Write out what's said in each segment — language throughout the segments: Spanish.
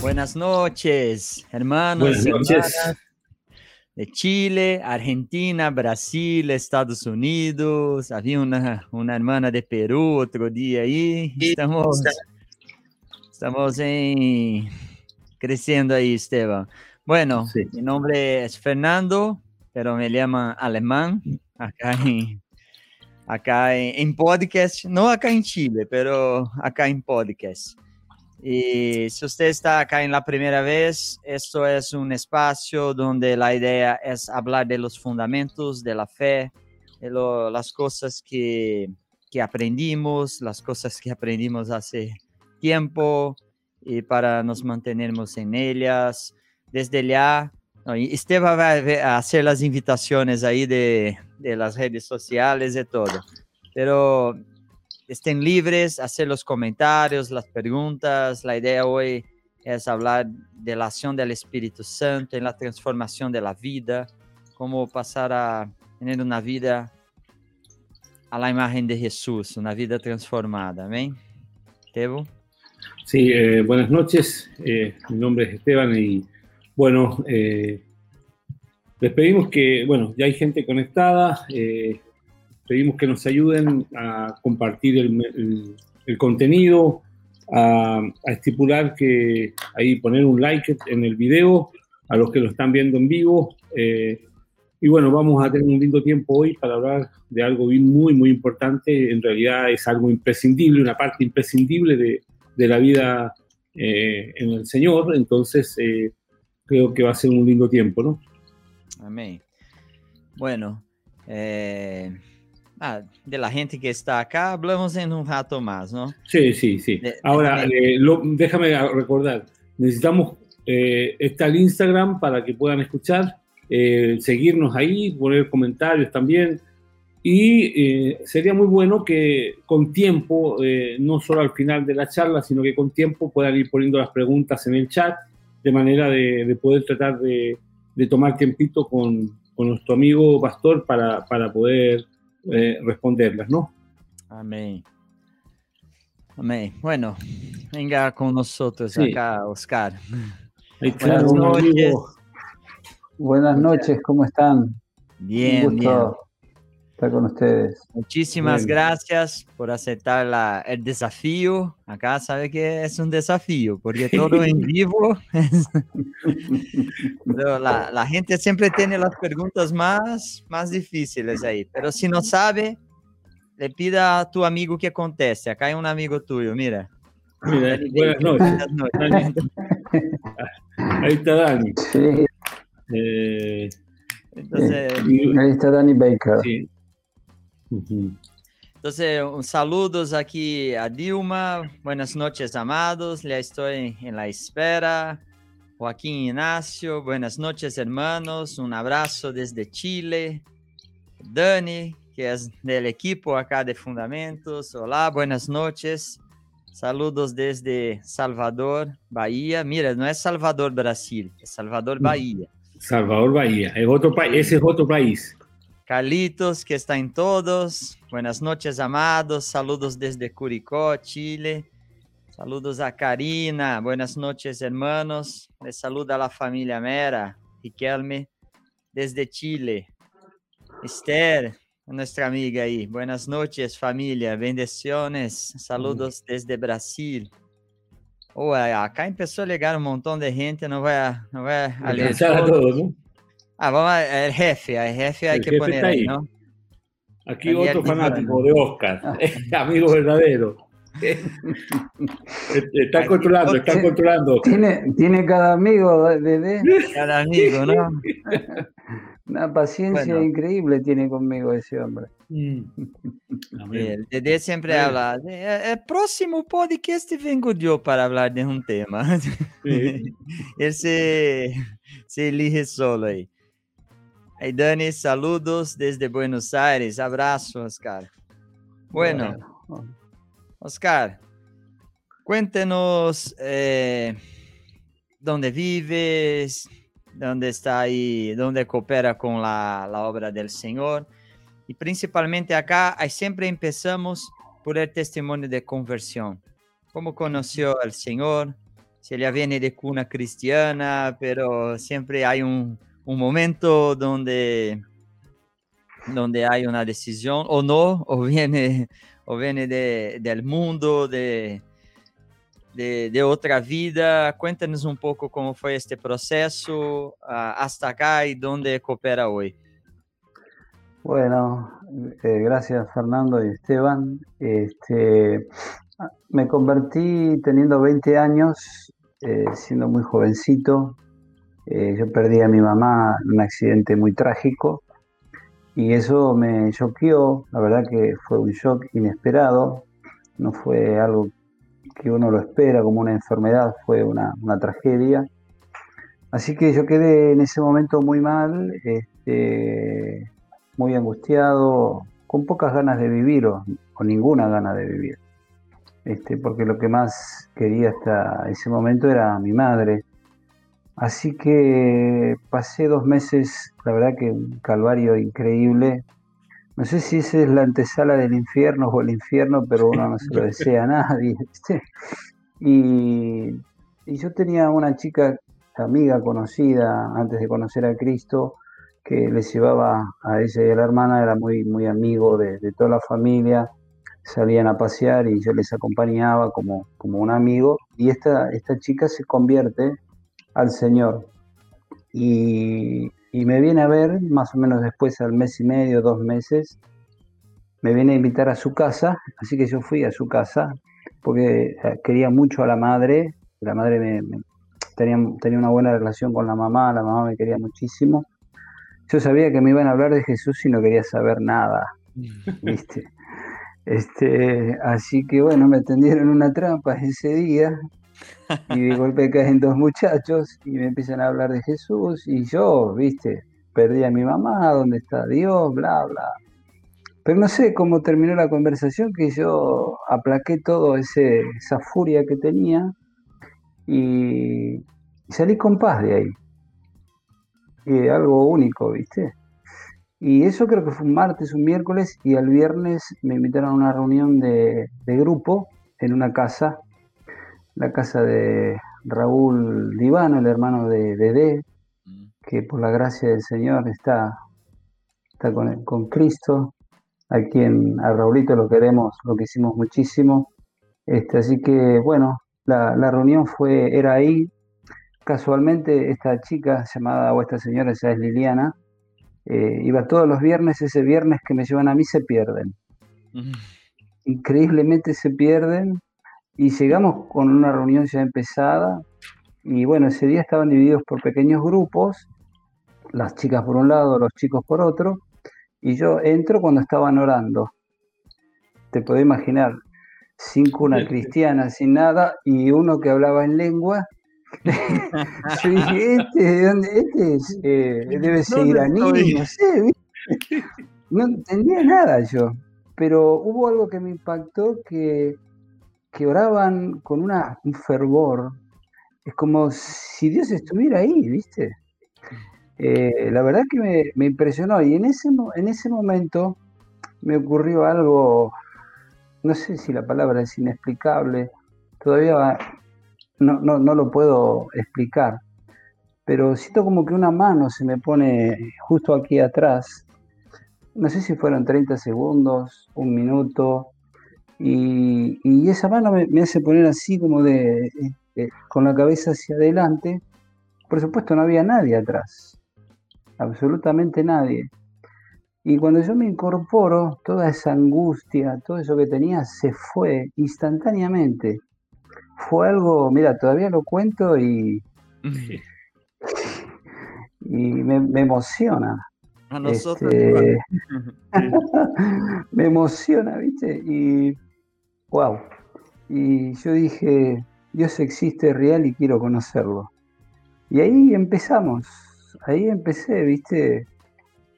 Buenas noches, hermanos. Buenas noches. De Chile, Argentina, Brasil, Estados Unidos. Había una, una hermana de Perú otro día ahí. Estamos, estamos en, creciendo ahí, Esteban. Bueno, Sí. mi nombre es Fernando, pero me llaman alemán acá en, acá en, podcast, no acá en Chile, pero acá en podcast. Y si usted está acá en la primera vez, esto es un espacio donde la idea es hablar de los fundamentos de la fe, de las cosas que, que aprendimos, las cosas que aprendimos hace tiempo y para nos mantenernos en ellas. Desde ya, Esteban va a ve- a hacer las invitaciones ahí de, de las redes sociales y todo. Pero estén libres, hacer los comentarios, las preguntas. La idea hoy es hablar de la acción del Espíritu Santo en la transformación de la vida, cómo pasar a tener una vida a la imagen de Jesús, una vida transformada. Amén. Tebo. Sí, eh, buenas noches. Eh, mi nombre es Esteban y bueno, eh, les pedimos que, bueno, ya hay gente conectada. eh, pedimos que nos ayuden a compartir el, contenido, a, estipular que ahí poner un like en el video a los que lo están viendo en vivo. eh, y bueno, vamos a tener un lindo tiempo hoy para hablar de algo muy, muy importante. En realidad es algo imprescindible, una parte imprescindible de, la vida eh, en el Señor. Entonces, creo que va a ser un lindo tiempo, ¿no? Amén. Bueno, eh, ah, de la gente que está acá, hablamos en un rato más, ¿no? Sí, sí, sí. De- Ahora, de- eh, lo- déjame recordar, necesitamos eh, está el Instagram para que puedan escuchar, eh, seguirnos ahí, poner comentarios también. Y eh, sería muy bueno que con tiempo, no solo al final de la charla, sino que con tiempo puedan ir poniendo las preguntas en el chat, de manera de, de poder tratar de, de tomar tiempito con, con nuestro amigo Pastor para, para poder eh, responderlas, ¿no? Amén. Amén. Bueno, venga con nosotros Sí. acá, Oscar. Buenas noches. Buenas noches, ¿cómo están? Bien, Un bien. Estar con ustedes. Muchísimas Bien. gracias por aceptar la- el desafío. Acá sabe que es un desafío, porque todo en vivo. es- Pero la, la gente siempre tiene las preguntas más, más difíciles ahí. Pero si no sabe, le pida a tu amigo que conteste. Acá hay un amigo tuyo, mira. Mira, buenas noches. buenas noches. Dani. Ahí está Dani. Sí, Eh, Entonces, y- ahí está Danny Baker. sí. Ujú. Entonces, saludos aquí a Dilma. Buenas noches, amados. Ya estoy en la espera. Joaquín Ignacio, buenas noches, hermanos. Un abrazo desde Chile. Dani, que es del equipo acá de Fundamentos. Hola, buenas noches. Saludos desde Salvador, Bahía. Mira, no es Salvador, Brasil, es Salvador, No. Bahía. Salvador Bahía. Es otro país. Ese es otro país. Carlitos, que está en todos. Buenas noches, amados. Saludos desde Curicó, Chile. Saludos a Karina. Buenas noches, hermanos. Les saluda la familia Mera, Riquelme, desde Chile. Esther, nuestra amiga ahí. Buenas noches, familia. Bendiciones. Saludos desde Brasil. Oh, acá empezó a llegar un montón de gente. No voy a, no voy Ah, vamos a, el jefe, el jefe hay El que jefe poner está ahí. ¿no? Aquí Daniel otro fanático de Oscar. Amigo verdadero. Están controlando, están Sí. controlando. Tiene, tiene cada amigo, Dede, Cada amigo, ¿no? una paciencia Bueno. increíble tiene conmigo ese hombre. Mm. El Dede siempre habla, "Eh, el próximo podcast vengo yo para hablar de un tema. Sí. Él se, se elige solo ahí. Hey, Dani, saludos desde Buenos Aires. Abrazo, Oscar. Bueno, Oscar, cuéntenos eh, dónde vives, dónde está ahí, dónde coopera con la, la obra del Señor. y principalmente acá, siempre empezamos por el testimonio de conversión. ¿Cómo conoció al Señor? Si ella viene de cuna cristiana, pero siempre hay un, un momento donde, donde hay una decisión o no, o viene, o viene de, del mundo, de, de, otra vida. Cuéntanos un poco cómo fue este proceso uh, hasta acá y dónde coopera hoy. Bueno, eh, gracias Fernando y Esteban. Este, me convertí teniendo 20 años, eh, siendo muy jovencito. Eh, yo perdí a mi mamá en un accidente muy trágico y eso me choqueó. La verdad que fue un shock inesperado. No fue algo que uno lo espera como una enfermedad, fue una, una tragedia. Así que yo quedé en ese momento muy mal. Este, muy angustiado, con pocas ganas de vivir o, ninguna gana de vivir. Este, porque lo que más quería hasta ese momento era mi madre. Así que pasé dos meses, la verdad que un calvario increíble. No sé si esa es la antesala del infierno o el infierno, pero uno no se lo desea a nadie. Y, y yo tenía una chica amiga conocida antes de conocer a Cristo, que les llevaba a ella y a la hermana, era muy, muy amigo de, toda la familia, salían a pasear y yo les acompañaba como, como un amigo, y esta, esta chica se convierte al Señor. Y, y, me viene a ver, más o menos después, al mes y medio, dos meses, me viene a invitar a su casa, así que yo fui a su casa, porque eh, quería mucho a la madre, la madre me, tenía, tenía una buena relación con la mamá, la mamá me quería muchísimo, yo sabía que me iban a hablar de Jesús y no quería saber nada, ¿viste? Este, así que bueno, me tendieron una trampa ese día y de golpe caen dos muchachos y me empiezan a hablar de Jesús y yo, viste, perdí a mi mamá, ¿dónde está Dios? Bla, bla. Pero no sé cómo terminó la conversación, que yo aplaqué todo ese, esa furia que tenía y salí con paz de ahí algo único, ¿viste? Y eso creo que fue un martes, un miércoles, y al viernes me invitaron a una reunión de, grupo en una casa, la casa de Raúl Divano, el hermano de Dede, mm. que por la gracia del Señor está, está con, con Cristo, a quien a Raulito lo queremos, lo quisimos muchísimo. Este, así que bueno, la, la reunión fue, era ahí, Casualmente esta chica llamada, o esta señora ya es Liliana, eh, iba todos los viernes, ese viernes que me llevan a mí se pierden. Increíblemente se pierden y llegamos con una reunión ya empezada. Y bueno, ese día estaban divididos por pequeños grupos, las chicas por un lado, los chicos por otro, y yo entro cuando estaban orando. Te puedo imaginar, sin cuna cristiana, sin nada, y uno que hablaba en lengua. Sí, este, este eh, debe ser iraní, no sé, no entendía nada yo, pero hubo algo que me impactó que, que oraban con una, un fervor, es como si Dios estuviera ahí, ¿viste? Eh, la verdad que me, me, impresionó y en ese, en ese momento me ocurrió algo, no sé si la palabra es inexplicable, todavía no, no, no lo puedo explicar, pero siento como que una mano se me pone justo aquí atrás. No sé si fueron 30 segundos, un minuto, y, esa mano me, hace poner así como de, eh, con la cabeza hacia adelante. Por supuesto no había nadie atrás, absolutamente nadie. Y cuando yo me incorporo, toda esa angustia, todo eso que tenía se fue instantáneamente fue algo, mira, todavía lo cuento y, y me, emociona. A nosotros. Este, me emociona, ¿viste? Y wow. Y yo dije, Dios existe real y quiero conocerlo. Y ahí empezamos, ahí empecé, ¿viste?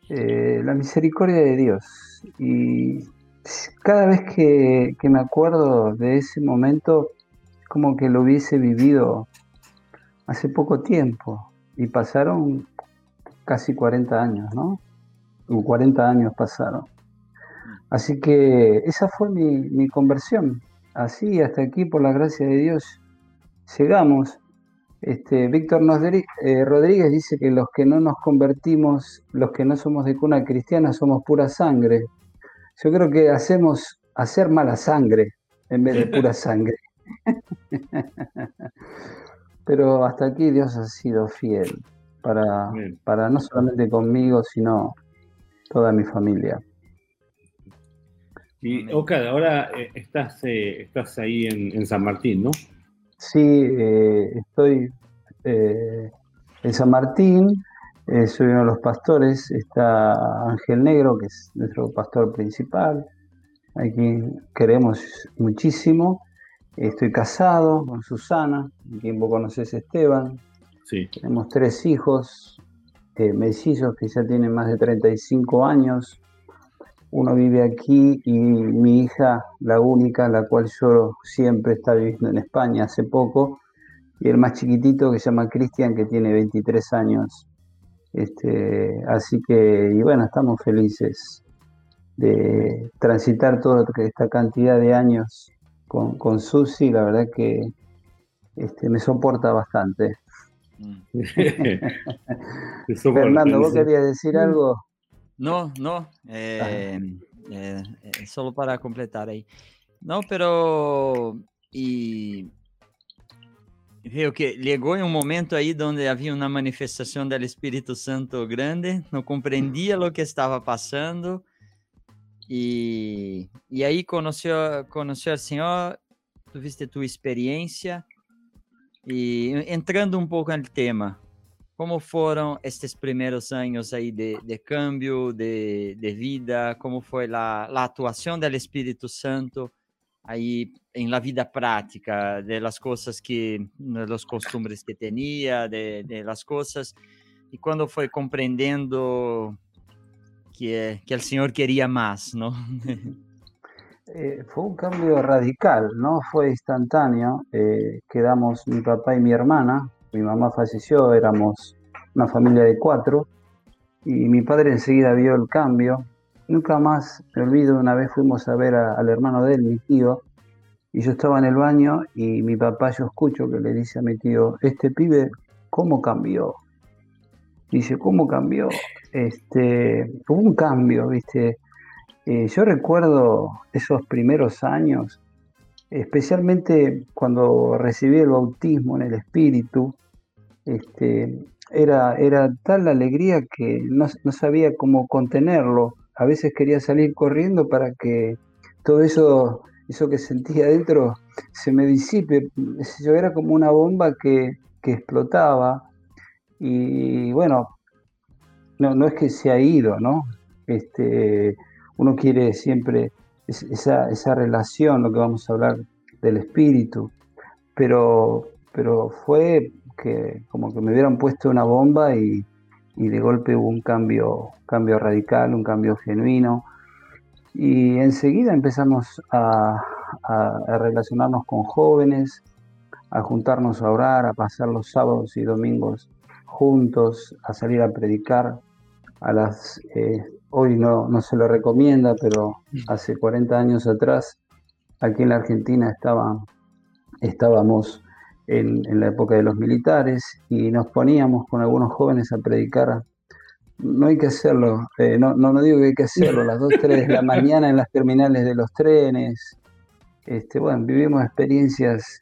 Eh, la misericordia de Dios. Y cada vez que, que me acuerdo de ese momento, como que lo hubiese vivido hace poco tiempo y pasaron casi 40 años, ¿no? 40 años pasaron. Así que esa fue mi, conversión. Así, hasta aquí, por la gracia de Dios, llegamos. Este, Víctor eh, Rodríguez dice que los que no nos convertimos, los que no somos de cuna cristiana, somos pura sangre. Yo creo que hacemos hacer mala sangre en vez de pura sangre. Pero hasta aquí Dios ha sido fiel para, para no solamente conmigo, sino toda mi familia. Y Ocar, ahora eh, estás, eh, estás ahí en, San Martín, ¿no? Sí, eh, estoy en San Martín, soy uno de los pastores, está Ángel Negro, que es nuestro pastor principal, a quien queremos muchísimo. Estoy casado con Susana, quien vos conoces Esteban. Sí. Tenemos tres hijos, eh, mellizos que ya tienen más de 35 años. Uno vive aquí y mi hija, la única, la cual yo siempre está viviendo en España hace poco, y el más chiquitito que se llama Cristian, que tiene 23 años. Este, así que, y bueno, estamos felices de transitar toda esta cantidad de años con, con Susi, la verdad que este, me soporta bastante. Fernando, ¿vos querías decir algo? No, no, eh, eh, eh, solo para completar ahí. No, pero y veo que llegó en un momento ahí donde había una manifestación del Espíritu Santo grande, no comprendía lo que estaba pasando. Y, y ahí conoció, conoció al Señor, tuviste tu experiencia. Y entrando un poco en el tema, ¿cómo fueron estos primeros años ahí de, de cambio de, vida? ¿Cómo fue la, la, actuación del Espíritu Santo ahí en la vida práctica, de las cosas que, de los costumbres que tenía, de, las cosas? Y cuando fue comprendiendo que, que el Señor quería más, ¿no? Eh, fue un cambio radical, no fue instantáneo. Eh, quedamos mi papá y mi hermana, mi mamá falleció, éramos una familia de cuatro, y mi padre enseguida vio el cambio. Nunca más me olvido, una vez fuimos a ver al hermano de él, mi tío, y yo estaba en el baño y mi papá yo escucho que le dice a mi tío, este pibe, ¿cómo cambió? Dice, ¿cómo cambió? Este, hubo un cambio, ¿viste? Eh, yo recuerdo esos primeros años, especialmente cuando recibí el bautismo en el Espíritu, este, era, era tal la alegría que no, sabía cómo contenerlo. A veces quería salir corriendo para que todo eso, eso que sentía dentro se me disipe. Yo era como una bomba que, que explotaba. Y bueno, no, no es que se ha ido, ¿no? Este, uno quiere siempre esa, esa relación, lo que vamos a hablar del espíritu, pero, pero fue que como que me hubieran puesto una bomba y, de golpe hubo un cambio, cambio radical, un cambio genuino. Y enseguida empezamos a, a, relacionarnos con jóvenes, a juntarnos a orar, a pasar los sábados y domingos juntos, a salir a predicar a las eh, hoy no, no se lo recomienda, pero hace 40 años atrás, aquí en la Argentina estábamos en, la época de los militares y nos poníamos con algunos jóvenes a predicar. No hay que hacerlo, eh, no, no, digo que hay que hacerlo, a las 2, 3 de la mañana en las terminales de los trenes. Este, bueno, vivimos experiencias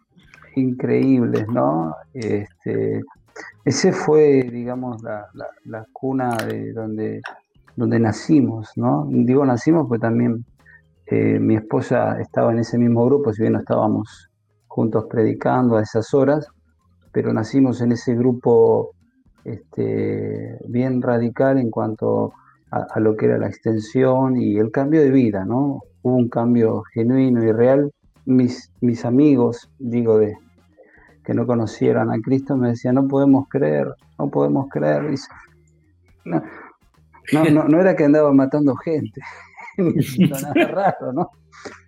increíbles, ¿no? Este, ese fue, digamos, la, la cuna de donde donde nacimos, ¿no? Digo nacimos pues también eh, mi esposa estaba en ese mismo grupo, si bien no estábamos juntos predicando a esas horas, pero nacimos en ese grupo este, bien radical en cuanto a, lo que era la extensión y el cambio de vida, ¿no? Hubo un cambio genuino y real. Mis, mis amigos, digo, de, que no conocieran a Cristo, me decían, no podemos creer, no podemos creer. no, no, no, no era que andaba matando gente, nada raro, ¿no?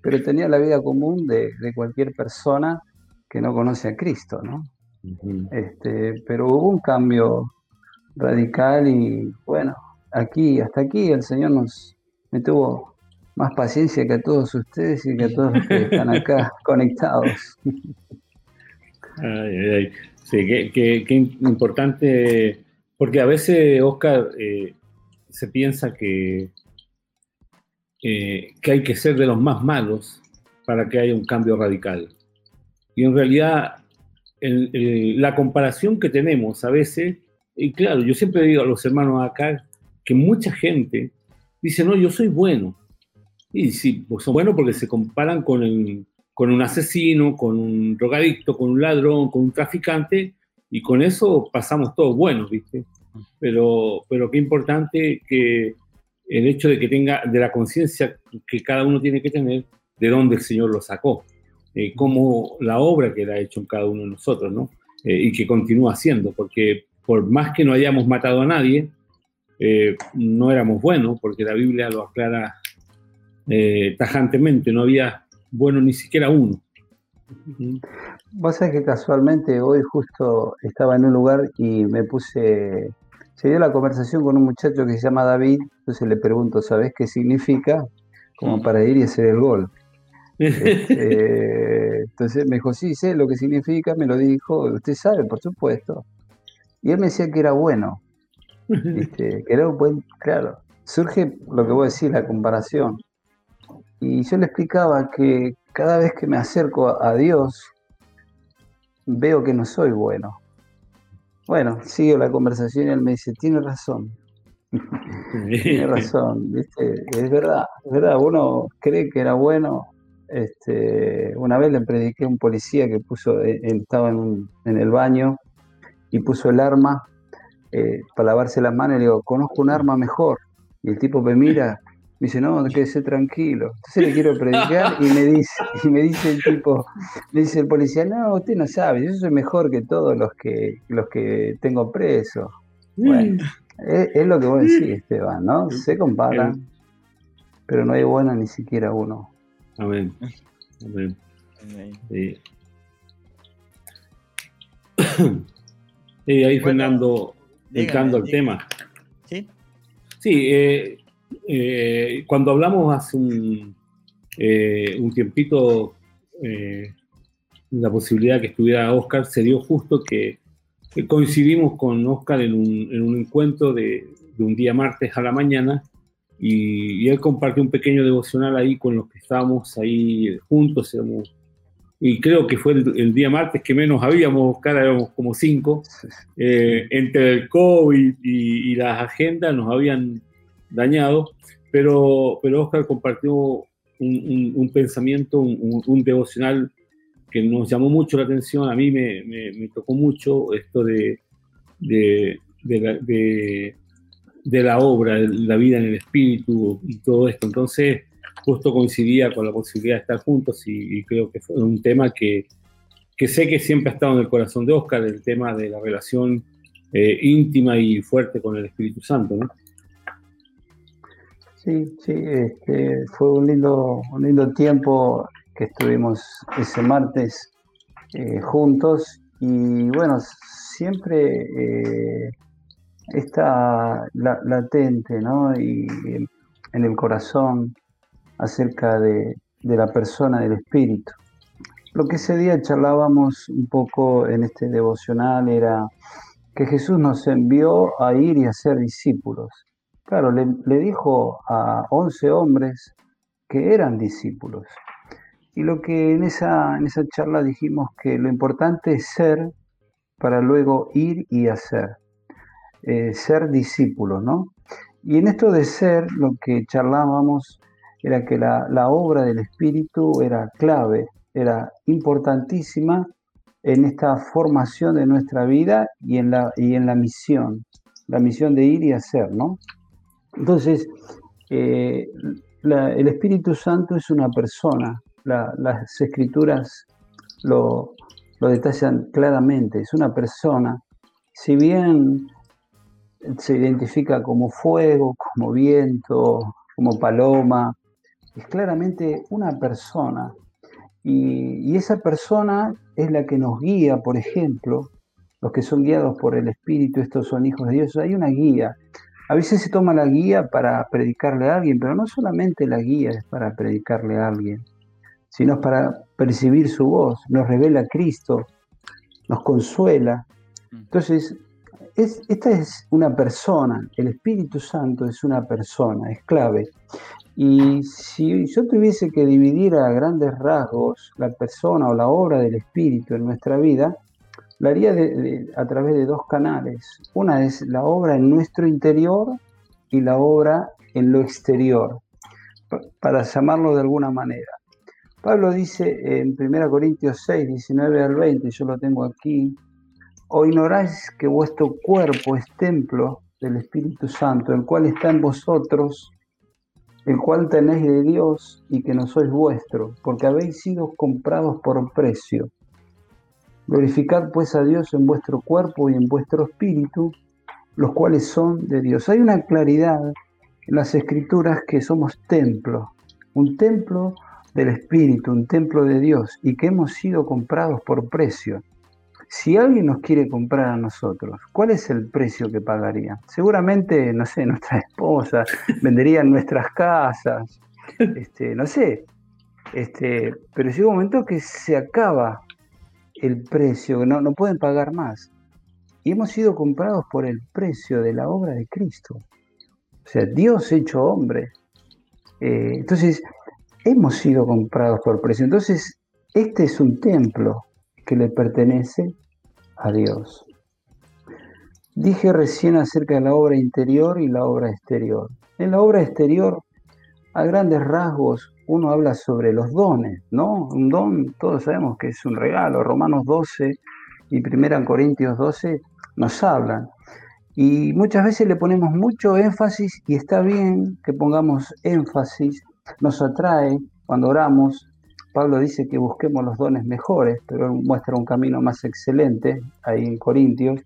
Pero tenía la vida común de, cualquier persona que no conoce a Cristo, ¿no? este, pero hubo un cambio radical y bueno, aquí, hasta aquí el Señor nos me tuvo más paciencia que a todos ustedes y que a todos los que están acá conectados. Ay, ay, ay. Sí, qué, importante, porque a veces, Oscar, eh, se piensa que, eh, que hay que ser de los más malos para que haya un cambio radical. Y en realidad, la comparación que tenemos a veces, y claro, yo siempre digo a los hermanos acá que mucha gente dice, no, yo soy bueno. Y sí, pues son buenos porque se comparan con, con un asesino, con un drogadicto, con un ladrón, con un traficante, y con eso pasamos todos buenos, ¿viste? Pero, pero qué importante que el hecho de que tenga, de la conciencia que cada uno tiene que tener, de dónde el Señor lo sacó, eh, como la obra que él ha hecho en cada uno de nosotros, ¿no? Eh, y que continúa haciendo, porque por más que no hayamos matado a nadie, eh, no éramos buenos, porque la Biblia lo aclara eh, tajantemente, no había bueno ni siquiera uno. Vos sabés que casualmente hoy justo estaba en un lugar y me puse, se dio la conversación con un muchacho que se llama David, entonces le pregunto, ¿sabés qué significa? Como para ir y hacer el gol. Este, entonces me dijo, sí, sé lo que significa, me lo dijo, usted sabe, por supuesto. Y él me decía que era bueno, que era un buen, claro, surge lo que voy a decir, la comparación. Y yo le explicaba que cada vez que me acerco a Dios, veo que no soy bueno. Bueno, sigo la conversación y él me dice, tiene razón. tiene razón, Es verdad, es verdad, uno cree que era bueno. Este, una vez le prediqué a un policía que puso, él estaba en, en el baño y puso el arma eh, para lavarse las manos y le digo, conozco un arma mejor. Y el tipo me mira, me dice, no, quédese tranquilo. Entonces le quiero predicar y me dice, y me dice el tipo, me dice el policía, no, usted no sabe, yo soy mejor que todos los que, los que tengo presos. Bueno, es, lo que vos decís, Esteban, ¿no? Se comparan, pero no hay bueno ni siquiera uno. Amén. Amén. Y ahí Fernando, entrando al tema. Sí. Sí, eh, eh, cuando hablamos hace un, eh, un tiempito la posibilidad que estuviera Oscar, se dio justo que, coincidimos con Oscar en un, en un encuentro de, de, un día martes a la mañana y, y, él compartió un pequeño devocional ahí con los que estábamos ahí juntos, éramos y creo que fue el, día martes que menos habíamos, Oscar, éramos como cinco, eh, entre el COVID y, las agendas nos habían dañado, pero, pero Oscar compartió un, pensamiento, un, devocional que nos llamó mucho la atención, a mí me, tocó mucho esto de, de, la, obra, la vida en el espíritu y todo esto. Entonces, justo coincidía con la posibilidad de estar juntos y, creo que fue un tema que, que, sé que siempre ha estado en el corazón de Oscar, el tema de la relación eh, íntima y fuerte con el Espíritu Santo, ¿no? Sí, sí, este, fue un lindo, un lindo tiempo que estuvimos ese martes eh, juntos y bueno, siempre eh, está latente, ¿no? Y en el corazón acerca de, la persona del espíritu. Lo que ese día charlábamos un poco en este devocional era que Jesús nos envió a ir y a ser discípulos. Claro, le, dijo a 11 hombres que eran discípulos. Y lo que en esa, en esa charla dijimos que lo importante es ser para luego ir y hacer. Eh, ser discípulos, ¿no? Y en esto de ser, lo que charlábamos era que la, obra del Espíritu era clave, era importantísima en esta formación de nuestra vida y en la, y en la misión, la misión de ir y hacer, ¿no? Entonces, eh, el Espíritu Santo es una persona, las escrituras lo, lo detallan claramente, es una persona, si bien se identifica como fuego, como viento, como paloma, es claramente una persona. Y, esa persona es la que nos guía, por ejemplo, los que son guiados por el Espíritu, estos son hijos de Dios. Hay una guía. A veces se toma la guía para predicarle a alguien, pero no solamente la guía es para predicarle a alguien, sino para percibir su voz, nos revela a Cristo, nos consuela. Entonces, esta es una persona, el Espíritu Santo es una persona, es clave. Y si yo tuviese que dividir a grandes rasgos la persona o la obra del Espíritu en nuestra vida, la haría a través de dos canales. Una es la obra en nuestro interior y la obra en lo exterior, para llamarlo de alguna manera. Pablo dice en 1 Corintios 6, 19 al 20, yo lo tengo aquí, o ignoráis que vuestro cuerpo es templo del Espíritu Santo, el cual está en vosotros, el cual tenéis de Dios y que no sois vuestro, porque habéis sido comprados por precio. Glorificad pues a Dios en vuestro cuerpo y en vuestro espíritu, los cuales son de Dios. Hay una claridad en las escrituras que somos templo, un templo del Espíritu, un templo de Dios y que hemos sido comprados por precio. Si alguien nos quiere comprar a nosotros, ¿cuál es el precio que pagaría? Seguramente, no sé, nuestra esposa, venderían nuestras casas, este, no sé. Este, pero llega un momento que se acaba el precio, no, no pueden pagar más. Y hemos sido comprados por el precio de la obra de Cristo. O sea, Dios hecho hombre. Eh, entonces, hemos sido comprados por precio. Entonces, este es un templo que le pertenece a Dios. Dije recién acerca de la obra interior y la obra exterior. En la obra exterior, a grandes rasgos, uno habla sobre los dones, ¿no? Un don, todos sabemos que es un regalo. Romanos 12 y 1 Corintios 12 nos hablan. Y muchas veces le ponemos mucho énfasis y está bien que pongamos énfasis, nos atrae cuando oramos. Pablo dice que busquemos los dones mejores, pero muestra un camino más excelente ahí en Corintios.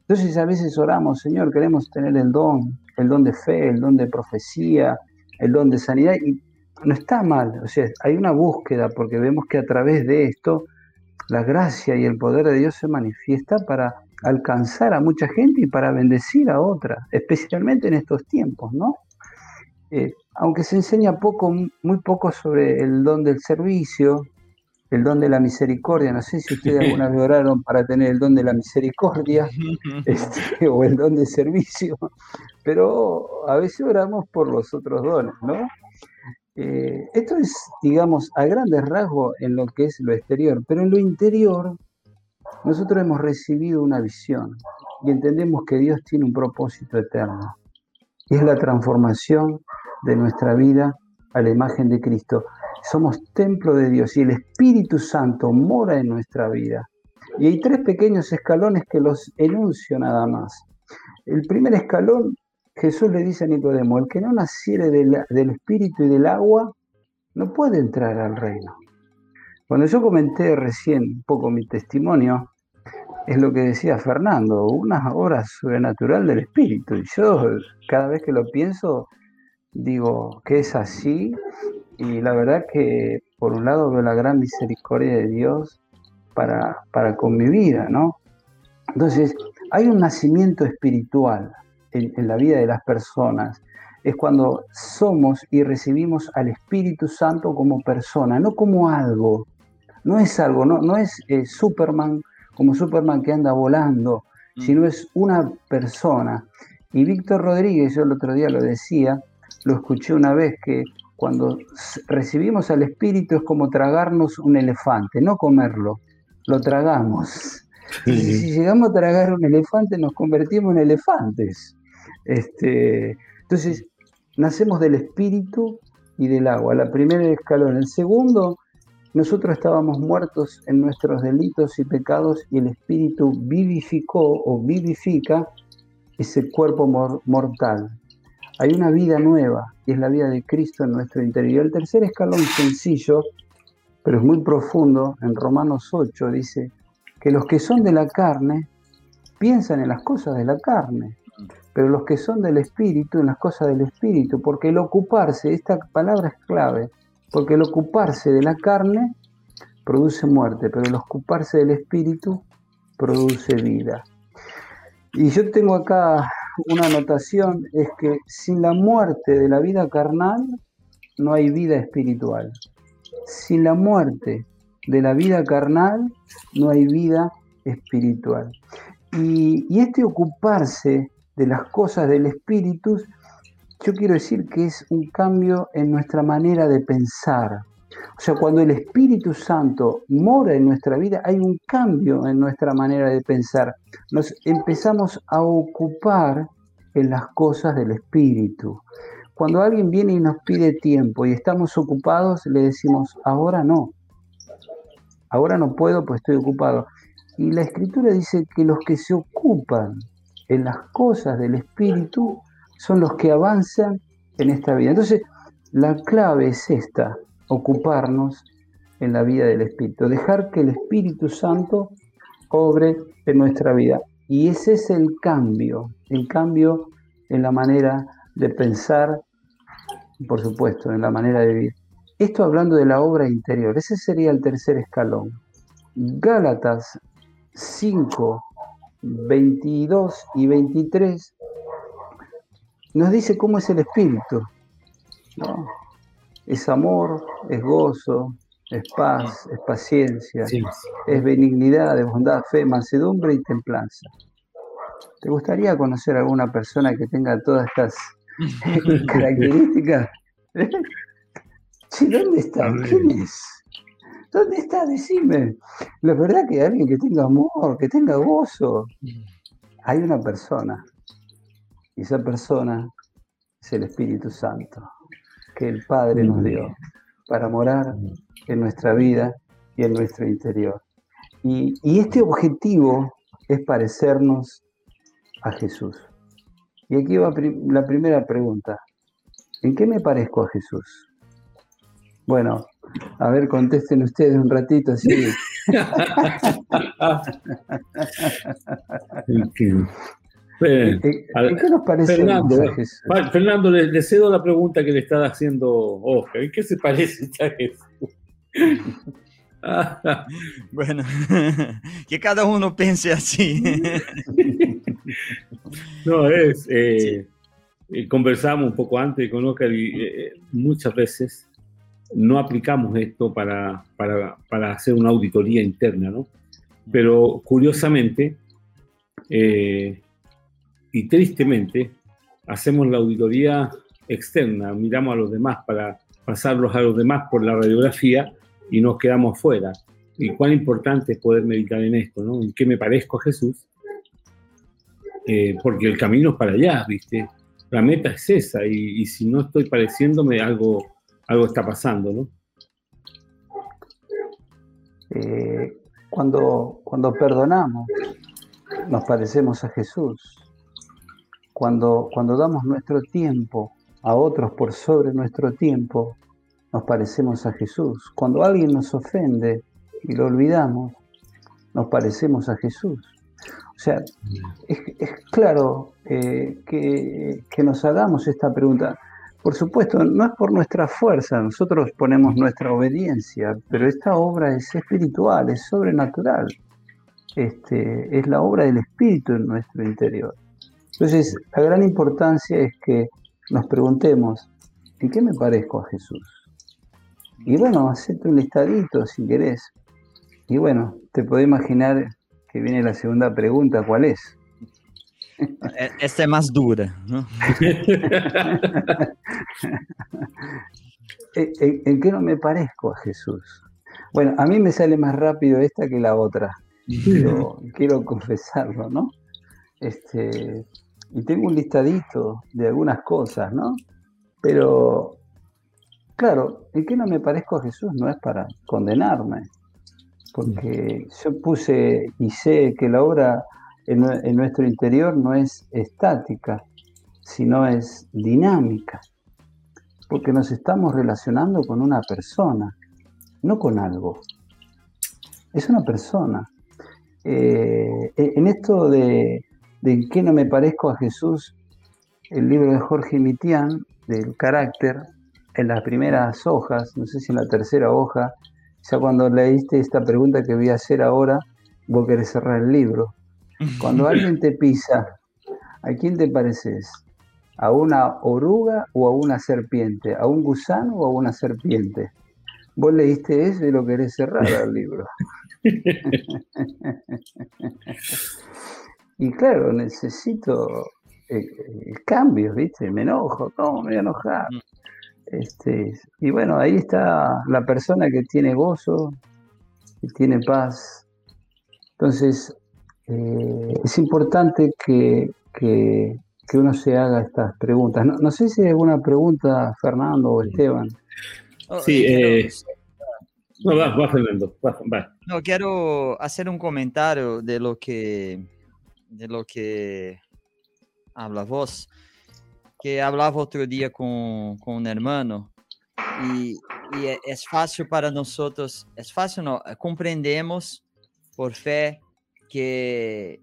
Entonces a veces oramos, Señor, queremos tener el don, el don de fe, el don de profecía, el don de sanidad, y no está mal, o sea, hay una búsqueda porque vemos que a través de esto la gracia y el poder de Dios se manifiesta para alcanzar a mucha gente y para bendecir a otra, especialmente en estos tiempos, ¿no? Eh, aunque se enseña poco, muy poco sobre el don del servicio, el don de la misericordia, no sé si ustedes alguna vez oraron para tener el don de la misericordia este, o el don de servicio, pero a veces oramos por los otros dones, ¿no? Eh, esto es, digamos, a grandes rasgos en lo que es lo exterior, pero en lo interior nosotros hemos recibido una visión y entendemos que Dios tiene un propósito eterno. Y es la transformación de nuestra vida a la imagen de Cristo. Somos templo de Dios y el Espíritu Santo mora en nuestra vida. Y hay tres pequeños escalones que los enuncio nada más. El primer escalón Jesús le dice a Nicodemo, el que no naciere del espíritu y del agua, no puede entrar al reino. Cuando yo comenté recién un poco mi testimonio, es lo que decía Fernando, una obra sobrenatural del espíritu. Y yo cada vez que lo pienso, digo que es así. Y la verdad que por un lado veo la gran misericordia de Dios para, para con mi vida, ¿no? Entonces, hay un nacimiento espiritual en, la vida de las personas es cuando somos y recibimos al Espíritu Santo como persona, no como algo. No es algo, no, no es eh, Superman como Superman que anda volando, mm. sino es una persona. Y Víctor Rodríguez, yo el otro día lo decía, lo escuché una vez, que cuando recibimos al Espíritu es como tragarnos un elefante, no comerlo, lo tragamos. si llegamos a tragar un elefante, nos convertimos en elefantes. Este, entonces, nacemos del espíritu y del agua, la primera escalón. El segundo, nosotros estábamos muertos en nuestros delitos y pecados y el espíritu vivificó o vivifica ese cuerpo mortal. Hay una vida nueva y es la vida de Cristo en nuestro interior. El tercer escalón sencillo, pero es muy profundo, en Romanos 8 dice que los que son de la carne piensan en las cosas de la carne, pero los que son del espíritu, en las cosas del espíritu, porque el ocuparse, esta palabra es clave, porque el ocuparse de la carne produce muerte, pero el ocuparse del espíritu produce vida. Y yo tengo acá una anotación es que sin la muerte de la vida carnal no hay vida espiritual. Sin la muerte de la vida carnal no hay vida espiritual. Y, y este ocuparse de las cosas del espíritu, yo quiero decir que es un cambio en nuestra manera de pensar, o sea, cuando el Espíritu Santo mora en nuestra vida, hay un cambio en nuestra manera de pensar. Nos empezamos a ocupar en las cosas del Espíritu. Cuando alguien viene y nos pide tiempo y estamos ocupados, le decimos, ahora no. Ahora no puedo, pues estoy ocupado. Y la Escritura dice que los que se ocupan en las cosas del Espíritu son los que avanzan en esta vida. Entonces, la clave es esta, ocuparnos en la vida del Espíritu, dejar que el Espíritu Santo obre en nuestra vida. Y ese es el cambio, el cambio en la manera de pensar, por supuesto, en la manera de vivir. Esto hablando de la obra interior, ese sería el tercer escalón. Gálatas 5, 22 y 23 nos dice cómo es el espíritu. ¿no? Es amor, es gozo, es paz, es paciencia, es benignidad, es bondad, fe, mansedumbre y templanza. ¿Te gustaría conocer a alguna persona que tenga todas estas características? ¿dónde está? ¿Quién es? ¿Dónde está? Decime. La verdad que alguien que tenga amor, que tenga gozo. Hay una persona. Y esa persona es el Espíritu Santo que el Padre nos dio para morar en nuestra vida y en nuestro interior. Y, este objetivo es parecernos a Jesús. Y aquí va la primera pregunta. ¿En qué me parezco a Jesús? Bueno, a ver, contesten ustedes un ratito así. ¿En qué nos parece Fernando, Fernando le, cedo la pregunta que le está haciendo Oscar. ¿En qué se parece a Jesús? bueno, que cada uno piense así. no, es. Eh, eh, conversamos un poco antes con Oscar y eh, muchas veces no aplicamos esto para, para, para, hacer una auditoría interna, ¿no? Pero curiosamente, y tristemente hacemos la auditoría externa, miramos a los demás para pasarlos a los demás por la radiografía y nos quedamos fuera. Y cuán importante es poder meditar en esto, ¿no? ¿En qué me parezco a Jesús? Eh, porque el camino es para allá, ¿viste? La meta es esa y, si no estoy pareciéndome, algo, algo está pasando, ¿no? Eh, cuando, cuando perdonamos, nos parecemos a Jesús. Cuando, damos nuestro tiempo a otros por sobre nuestro tiempo, nos parecemos a Jesús. Cuando alguien nos ofende y lo olvidamos, nos parecemos a Jesús. O sea, es, claro eh, que, que, nos hagamos esta pregunta. Por supuesto, no es por nuestra fuerza, nosotros ponemos nuestra obediencia, pero esta obra es espiritual, es sobrenatural. Este, es la obra del Espíritu en nuestro interior. Entonces, la gran importancia es que nos preguntemos, ¿en qué me parezco a Jesús? Y bueno, hacete un listadito si querés. Y bueno, te puedo imaginar que viene la segunda pregunta, ¿cuál es? E-, esta es más dura, ¿no? ¿En, qué no me parezco a Jesús? Bueno, a mí me sale más rápido esta que la otra. Quiero, quiero confesarlo, ¿no? Este, y tengo un listadito de algunas cosas, ¿no? Pero, claro, ¿en qué no me parezco a Jesús? No es para condenarme, porque yo puse y sé que la obra en, en nuestro interior no es estática, sino es dinámica, porque nos estamos relacionando con una persona, no con algo. Es una persona. Eh, en esto de, de qué no me parezco a Jesús, el libro de Jorge Mitián, del carácter, en las primeras hojas, no sé si en la tercera hoja, ya cuando leíste esta pregunta que voy a hacer ahora, vos querés cerrar el libro. Cuando alguien te pisa, ¿A quién te pareces? ¿A una oruga o a una serpiente? ¿A un gusano o a una serpiente? Vos leíste eso y lo querés cerrar al libro. y claro, necesito eh, cambios, ¿viste? Me enojo, ¿cómo me voy a enojar? Mm. Este, y bueno, ahí está la persona que tiene gozo, que tiene paz. Entonces, eh, es importante que, que, uno se haga estas preguntas. No, sé si hay alguna pregunta, Fernando o Esteban. Oh, sí, eh, no, va, va Fernando, va, No, quiero hacer un comentario de lo que, de lo que habla vos que hablaba otro día con, con un hermano. Y, y, es fácil para nosotros, es fácil no, comprendemos por fe que,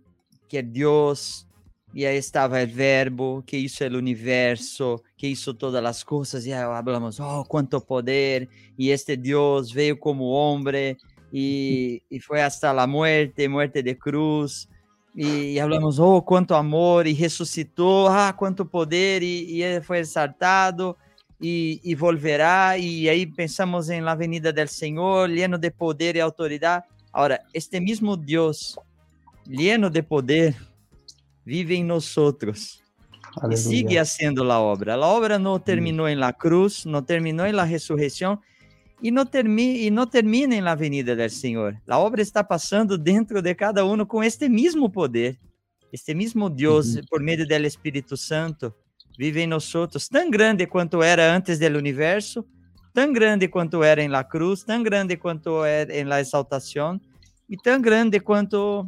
que Dios, y ahí estaba el verbo, que hizo el universo, que hizo todas las cosas, y hablamos, oh, cuánto poder, y este Dios veio como hombre, y, y fue hasta la muerte, muerte de cruz, e falamos, oh, quanto amor, e ressuscitou, ah, quanto poder, e, e foi exaltado, e, e volverá, e aí pensamos em la venida del Senhor, lleno de poder e autoridade. Agora, este mesmo Deus, lleno de poder, vive em nós outros. E sigue fazendo a obra. A obra não terminou em la cruz, não terminou em la ressurreição, e não, termi e não termina em la Avenida del Senhor. A obra está passando dentro de cada um com este mesmo poder. Este mesmo Deus, uhum. por meio do Espírito Santo, vive em nós outros, tão grande quanto era antes do universo, tão grande quanto era em la cruz, tão grande quanto era em la exaltação, e tão grande quanto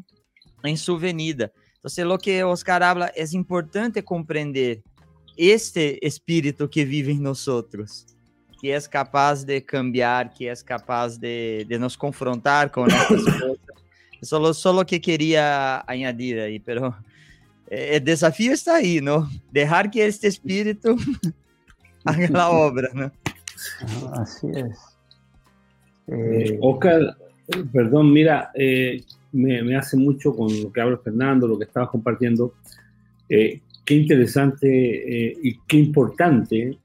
em sua venida. Então, lo que Oscar habla, é importante compreender este Espírito que vive em nós outros que é capaz de cambiar, que é capaz de, de nos confrontar com essas coisas. Só, só o que queria añadir aí, pero o desafio está aí, não? Deixar que este espírito haga a obra, não? Así es. Eh... Oscar, perdón, mira, eh, me, me, hace mucho con lo que habla Fernando, lo que estabas compartiendo. Eh, qué interesante eh, y qué importante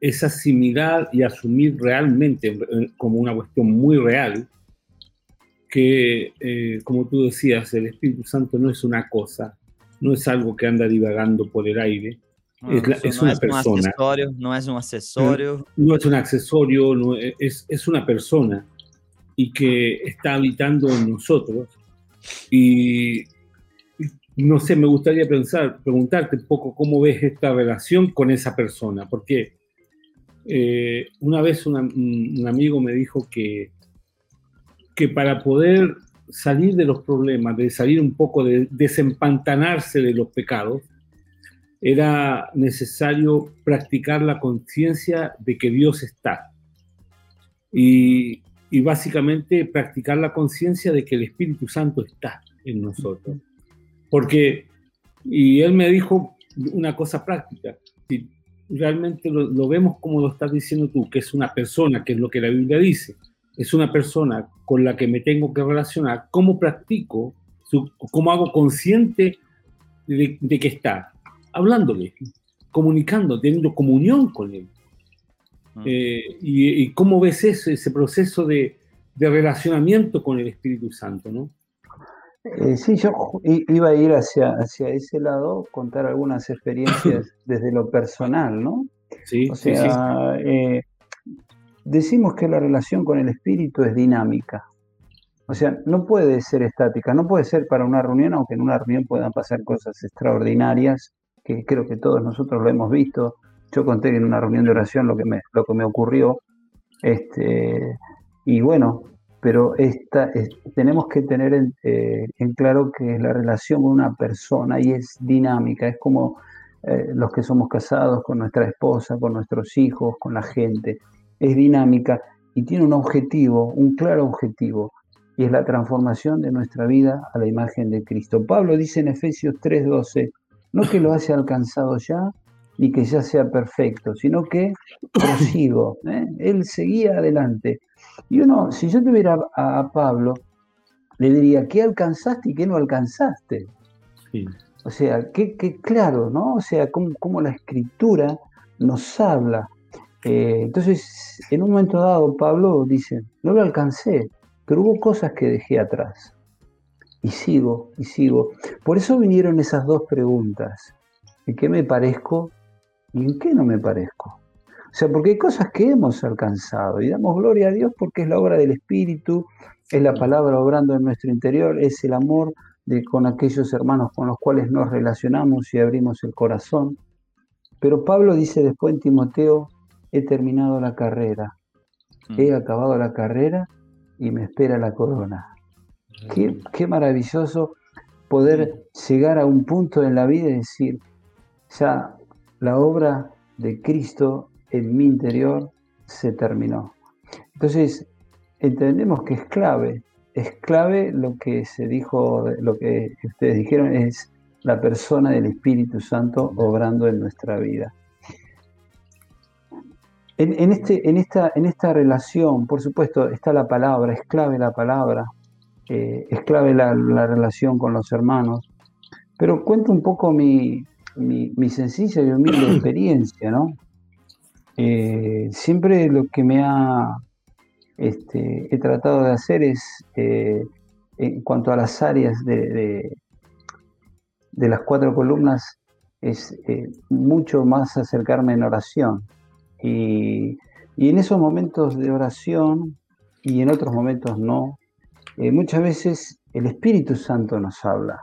es asimilar y asumir realmente eh, como una cuestión muy real que, eh, como tú decías, el Espíritu Santo no es una cosa, no es algo que anda divagando por el aire, es, una persona. no es un accesorio. No, es un accesorio, no, es, es una persona y que está habitando en nosotros. Y no sé, me gustaría pensar, preguntarte un poco cómo ves esta relación con esa persona, porque eh, una vez un amigo me dijo que, que para poder salir de los problemas, de salir un poco, de desempantanarse de los pecados, era necesario practicar la conciencia de que Dios está. Y, básicamente practicar la conciencia de que el Espíritu Santo está en nosotros. Porque, y él me dijo una cosa práctica, si realmente lo, vemos como lo estás diciendo tú, que es una persona, que es lo que la Biblia dice, es una persona con la que me tengo que relacionar, ¿cómo practico, cómo hago consciente de, que está? Hablándole, comunicando, teniendo comunión con él. Ah. Eh, y, cómo ves ese, ese proceso de, de relacionamiento con el Espíritu Santo, ¿no? Eh, sí, yo iba a ir hacia, hacia ese lado, contar algunas experiencias desde lo personal, ¿no? Sí, o sea, eh, decimos que la relación con el espíritu es dinámica. O sea, no puede ser estática, no puede ser para una reunión, aunque en una reunión puedan pasar cosas extraordinarias, que creo que todos nosotros lo hemos visto. Yo conté en una reunión de oración lo que me, lo que me ocurrió. Este, y bueno, pero esta, tenemos que tener eh, en, claro que la relación con una persona y es dinámica, es como eh, los que somos casados con nuestra esposa, con nuestros hijos, con la gente, es dinámica y tiene un objetivo, un claro objetivo, y es la transformación de nuestra vida a la imagen de Cristo. Pablo dice en Efesios 3:12, no que lo haya alcanzado ya, ni que ya sea perfecto, sino que prosigo. ¿eh? Él seguía adelante. Y uno, si yo tuviera a, Pablo, le diría, ¿qué alcanzaste y qué no alcanzaste? O sea, qué, claro, ¿no? O sea, cómo, la escritura nos habla. Eh, entonces, en un momento dado, Pablo dice, no lo alcancé, pero hubo cosas que dejé atrás. Y sigo, y sigo. Por eso vinieron esas dos preguntas. ¿En qué me parezco y en qué no me parezco? O sea, porque hay cosas que hemos alcanzado y damos gloria a Dios porque es la obra del Espíritu, es la palabra obrando en nuestro interior, es el amor de, con aquellos hermanos con los cuales nos relacionamos y abrimos el corazón. Pero Pablo dice después en Timoteo, he terminado la carrera, he mm. acabado la carrera y me espera la corona. Qué, qué maravilloso poder llegar a un punto en la vida y decir, ya la obra de Cristo en mi interior se terminó. Entonces, entendemos que es clave, es clave lo que se dijo, lo que ustedes dijeron, es la persona del Espíritu Santo obrando en nuestra vida. En, este, en, esta, en esta relación, por supuesto, está la palabra, es clave la palabra, eh, es clave la, relación con los hermanos, pero cuento un poco mi, mi sencilla y humilde experiencia, ¿no? Eh, siempre lo que me ha este, he tratado de hacer es, eh, en cuanto a las áreas de, de, las cuatro columnas, es eh, mucho más acercarme en oración. Y, en esos momentos de oración y en otros momentos no, muchas veces el Espíritu Santo nos habla,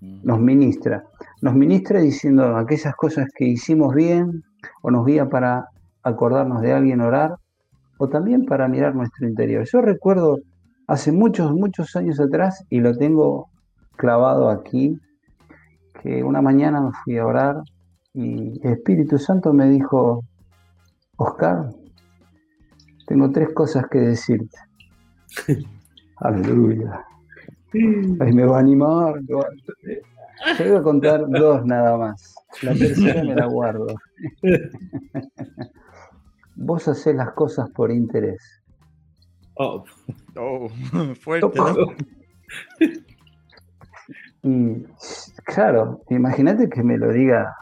mm. nos ministra, nos ministra diciendo aquellas cosas que hicimos bien o nos guía para acordarnos de alguien, orar, o también para mirar nuestro interior. Yo recuerdo hace muchos, muchos años atrás, y lo tengo clavado aquí, que una mañana me fui a orar y el Espíritu Santo me dijo, Oscar, tengo tres cosas que decirte. Aleluya. Ahí me va a animar. Yo voy a contar dos nada más. La tercera me la guardo. vos haces las cosas por interés. Oh, oh fuerte. y claro, imagínate que me lo diga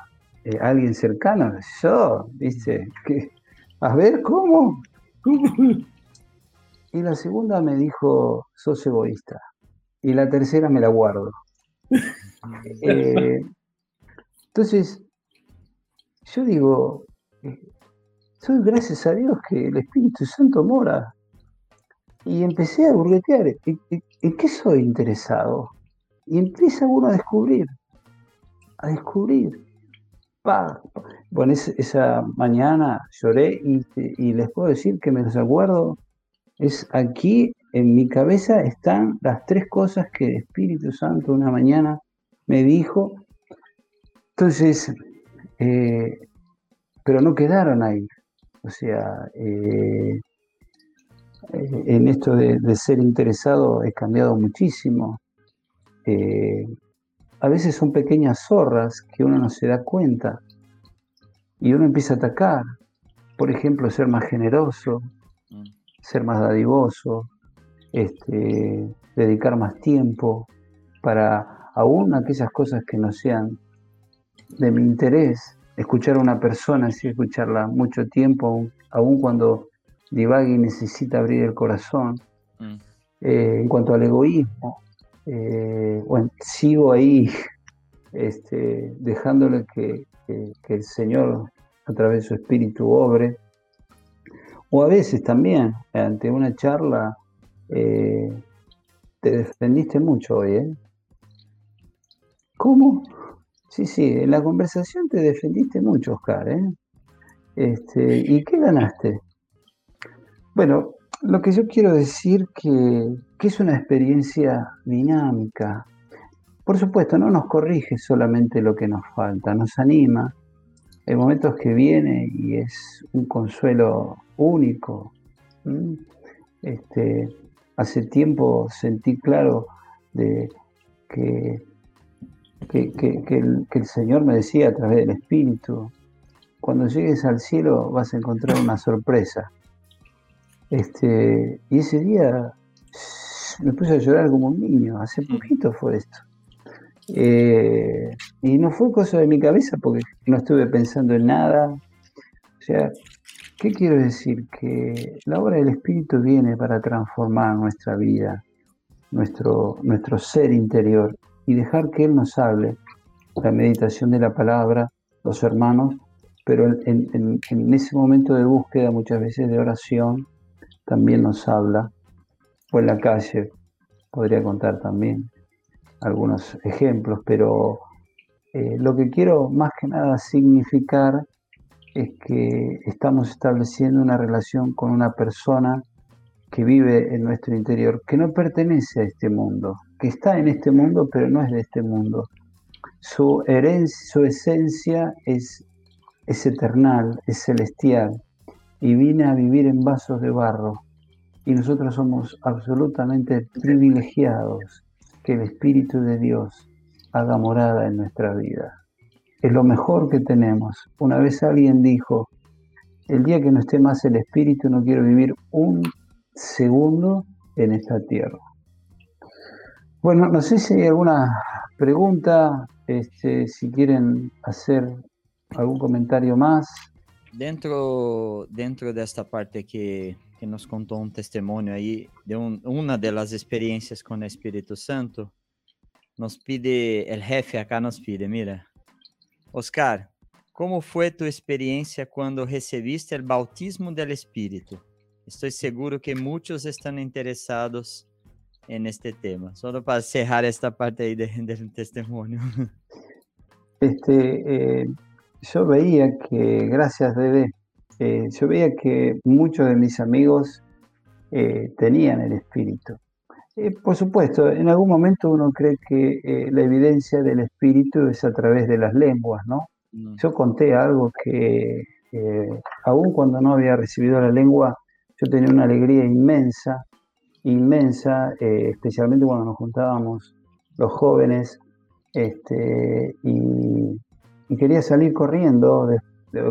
eh, alguien cercano. Yo, dice, que, a ver, ¿cómo? Y la segunda me dijo, sos egoísta. Y la tercera me la guardo. Eh, entonces, yo digo, soy gracias a Dios que el Espíritu Santo mora. Y empecé a burguetear. ¿En, qué soy interesado? Y empieza uno a descubrir, a descubrir. Bueno, esa mañana lloré y, les puedo decir que me los acuerdo. Es aquí en mi cabeza están las tres cosas que el Espíritu Santo una mañana me dijo. Entonces, eh, pero no quedaron ahí. O sea, eh, eh, en esto de, ser interesado he cambiado muchísimo. Eh, a veces son pequeñas zorras que uno no se da cuenta y uno empieza a atacar. Por ejemplo, ser más generoso, mm. ser más dadivoso, este, dedicar más tiempo para aún aquellas cosas que no sean de mi interés, escuchar a una persona, sí, escucharla mucho tiempo, aun cuando divague y necesita abrir el corazón. Mm. Eh, en cuanto al egoísmo, eh, bueno, sigo ahí este, dejándole que, el Señor a través de su espíritu obre. O a veces también, ante una charla, eh, te defendiste mucho hoy, ¿eh? ¿Cómo? Sí, sí, en la conversación te defendiste mucho, Oscar, ¿eh? Este, ¿Y qué ganaste? Bueno, lo que yo quiero decir que, que es una experiencia dinámica. Por supuesto, no nos corrige solamente lo que nos falta, nos anima. Hay momentos que viene y es un consuelo único. Este, hace tiempo sentí claro de que que, el, Señor me decía a través del Espíritu, cuando llegues al cielo vas a encontrar una sorpresa. Este, y ese día me puse a llorar como un niño, hace poquito fue esto. Eh, y no fue cosa de mi cabeza porque no estuve pensando en nada. O sea, ¿qué quiero decir? Que la obra del Espíritu viene para transformar nuestra vida, nuestro, nuestro ser interior y dejar que Él nos hable. La meditación de la palabra, los hermanos, pero en, ese momento de búsqueda, muchas veces de oración, también nos habla, o en la calle, podría contar también algunos ejemplos, pero eh, lo que quiero más que nada significar es que estamos estableciendo una relación con una persona que vive en nuestro interior, que no pertenece a este mundo, que está en este mundo, pero no es de este mundo. Su, herencia, su esencia es es eternal, es celestial y viene a vivir en vasos de barro. Y nosotros somos absolutamente privilegiados que el Espíritu de Dios haga morada en nuestra vida. Es lo mejor que tenemos. Una vez alguien dijo, el día que no esté más el Espíritu no quiero vivir un segundo en esta tierra. Bueno, no sé si hay alguna pregunta, este, si quieren hacer ¿Algún comentario más? Dentro, dentro de esta parte que, que nos contó un testimonio ahí de un, una de las experiencias con el Espíritu Santo, nos pide, el jefe acá nos pide, mira, Oscar, ¿cómo fue tu experiencia cuando recibiste el bautismo del Espíritu? Estoy seguro que muchos están interesados en este tema. Solo para cerrar esta parte ahí de, del testimonio. Este, eh, yo veía que, gracias Dede, eh, yo veía que muchos de mis amigos eh, tenían el espíritu. Eh, por supuesto, en algún momento uno cree que la evidencia del espíritu es a través de las lenguas, ¿no? Mm. Yo conté algo que, aún cuando no había recibido la lengua, yo tenía una alegría inmensa, inmensa, especialmente cuando nos juntábamos los jóvenes, este, y quería salir corriendo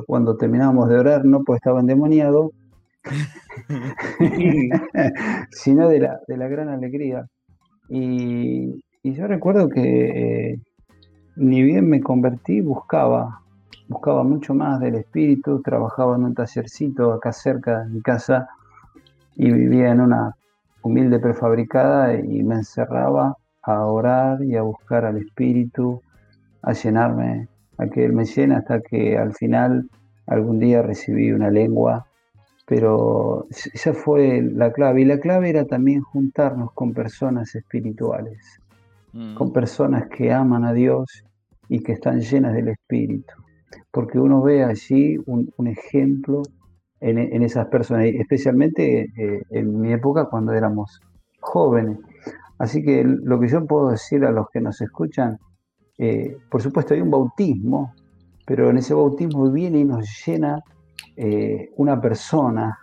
cuando terminábamos de orar, no porque estaba endemoniado, sino de la, de la gran alegría. Y, yo recuerdo que eh, ni bien me convertí, buscaba, buscaba mucho más del espíritu, trabajaba en un tallercito acá cerca de mi casa y vivía en una humilde prefabricada y me encerraba a orar y a buscar al espíritu, a llenarme a que Él me llena hasta que al final algún día recibí una lengua, pero esa fue la clave. Y la clave era también juntarnos con personas espirituales, mm. con personas que aman a Dios y que están llenas del Espíritu. Porque uno ve allí un, ejemplo en, esas personas, especialmente eh, en mi época cuando éramos jóvenes. Así que lo que yo puedo decir a los que nos escuchan eh, por supuesto hay un bautismo, pero en ese bautismo viene y nos llena eh, una persona,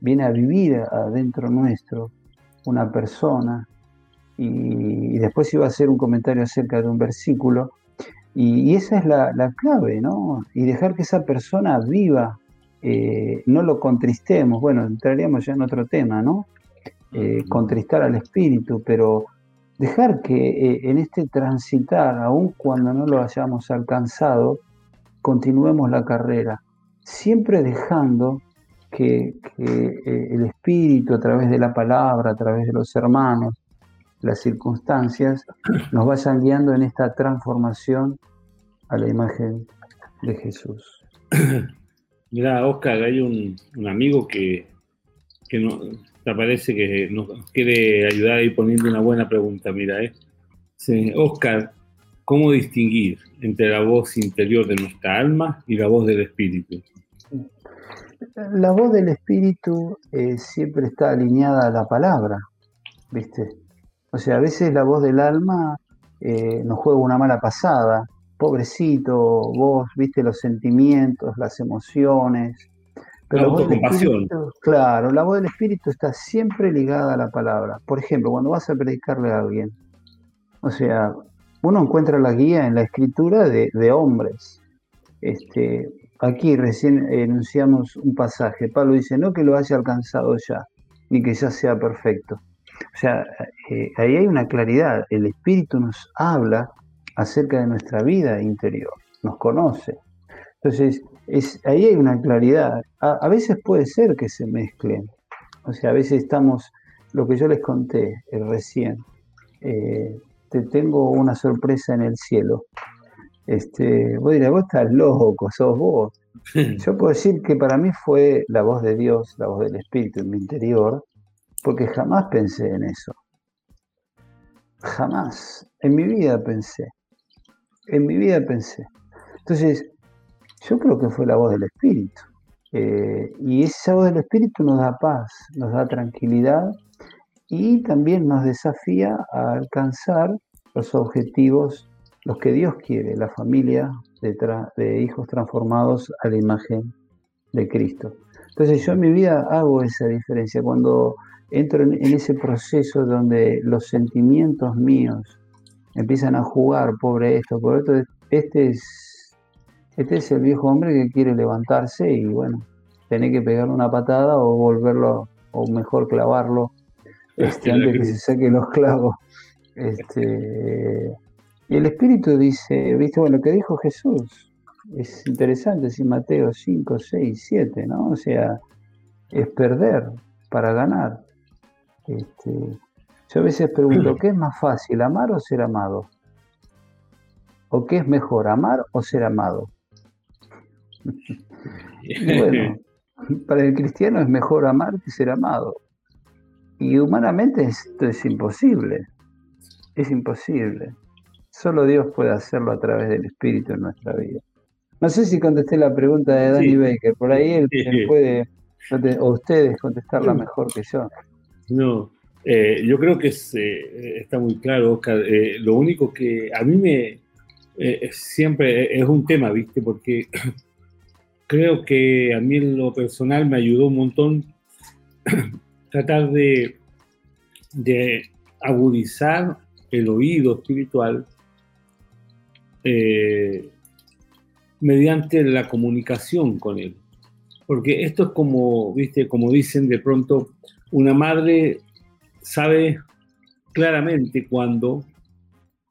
viene a vivir adentro nuestro una persona, y, después iba a hacer un comentario acerca de un versículo, y, esa es la, clave, ¿no? Y dejar que esa persona viva, eh, no lo contristemos, bueno, entraríamos ya en otro tema, ¿no? contristar al espíritu, pero dejar que eh, en este transitar, aun cuando no lo hayamos alcanzado, continuemos la carrera, siempre dejando que, eh, el Espíritu a través de la palabra, a través de los hermanos, las circunstancias, nos vayan guiando en esta transformación a la imagen de Jesús. Mira, Oscar, hay un, amigo que, que no, parece que nos quiere ayudar a ir poniendo una buena pregunta. Mira, ¿eh? Oscar, ¿cómo distinguir entre la voz interior de nuestra alma y la voz del espíritu? La voz del espíritu eh, siempre está alineada a la palabra, ¿viste? O sea, a veces la voz del alma eh, nos juega una mala pasada. Pobrecito, vos, viste los sentimientos, las emociones, la autocompasión. Claro, la voz del espíritu está siempre ligada a la palabra. Por ejemplo, cuando vas a predicarle a alguien, o sea, uno encuentra la guía en la escritura de, hombres. Este, aquí recién enunciamos un pasaje. Pablo dice, no que lo haya alcanzado ya, ni que ya sea perfecto. O sea, eh, ahí hay una claridad. El Espíritu nos habla acerca de nuestra vida interior, nos conoce. Entonces, es, ahí hay una claridad. A, veces puede ser que se mezclen. O sea, a veces estamos, lo que yo les conté eh, recién, eh, te tengo una sorpresa en el cielo. Este, vos dirás, vos estás loco, sos vos. Yo puedo decir que para mí fue la voz de Dios, la voz del Espíritu en mi interior, porque jamás pensé en eso. Jamás. En mi vida pensé. En mi vida pensé. Entonces, yo creo que fue la voz del Espíritu. Eh, y esa voz del Espíritu nos da paz, nos da tranquilidad y también nos desafía a alcanzar los objetivos, los que Dios quiere, la familia de, de hijos transformados a la imagen de Cristo. Entonces yo en mi vida hago esa diferencia. Cuando entro en, ese proceso donde los sentimientos míos empiezan a jugar, pobre esto, por esto, este es, este es el viejo hombre que quiere levantarse y bueno, tener que pegarle una patada o volverlo, o mejor clavarlo, este, antes que se saque los clavos. Este, y el Espíritu dice, viste, bueno, lo que dijo Jesús, es interesante, si Mateo 5, 6, 7, ¿no? O sea, es perder para ganar. Este, yo a veces pregunto, ¿qué es más fácil, amar o ser amado? ¿O qué es mejor, amar o ser amado? bueno, para el cristiano es mejor amar que ser amado. Y humanamente esto es imposible. Es imposible. Solo Dios puede hacerlo a través del Espíritu en nuestra vida. No sé si contesté la pregunta de Danny Baker, por ahí él, puede, o ustedes contestarla mejor que yo. No, eh, yo creo que eh, está muy claro, Oscar. Eh, lo único que a mí me siempre es un tema, ¿viste? Porque creo que a mí en lo personal me ayudó un montón tratar de agudizar el oído espiritual mediante la comunicación con él. Porque esto es como, viste, como dicen de pronto, una madre sabe claramente cuando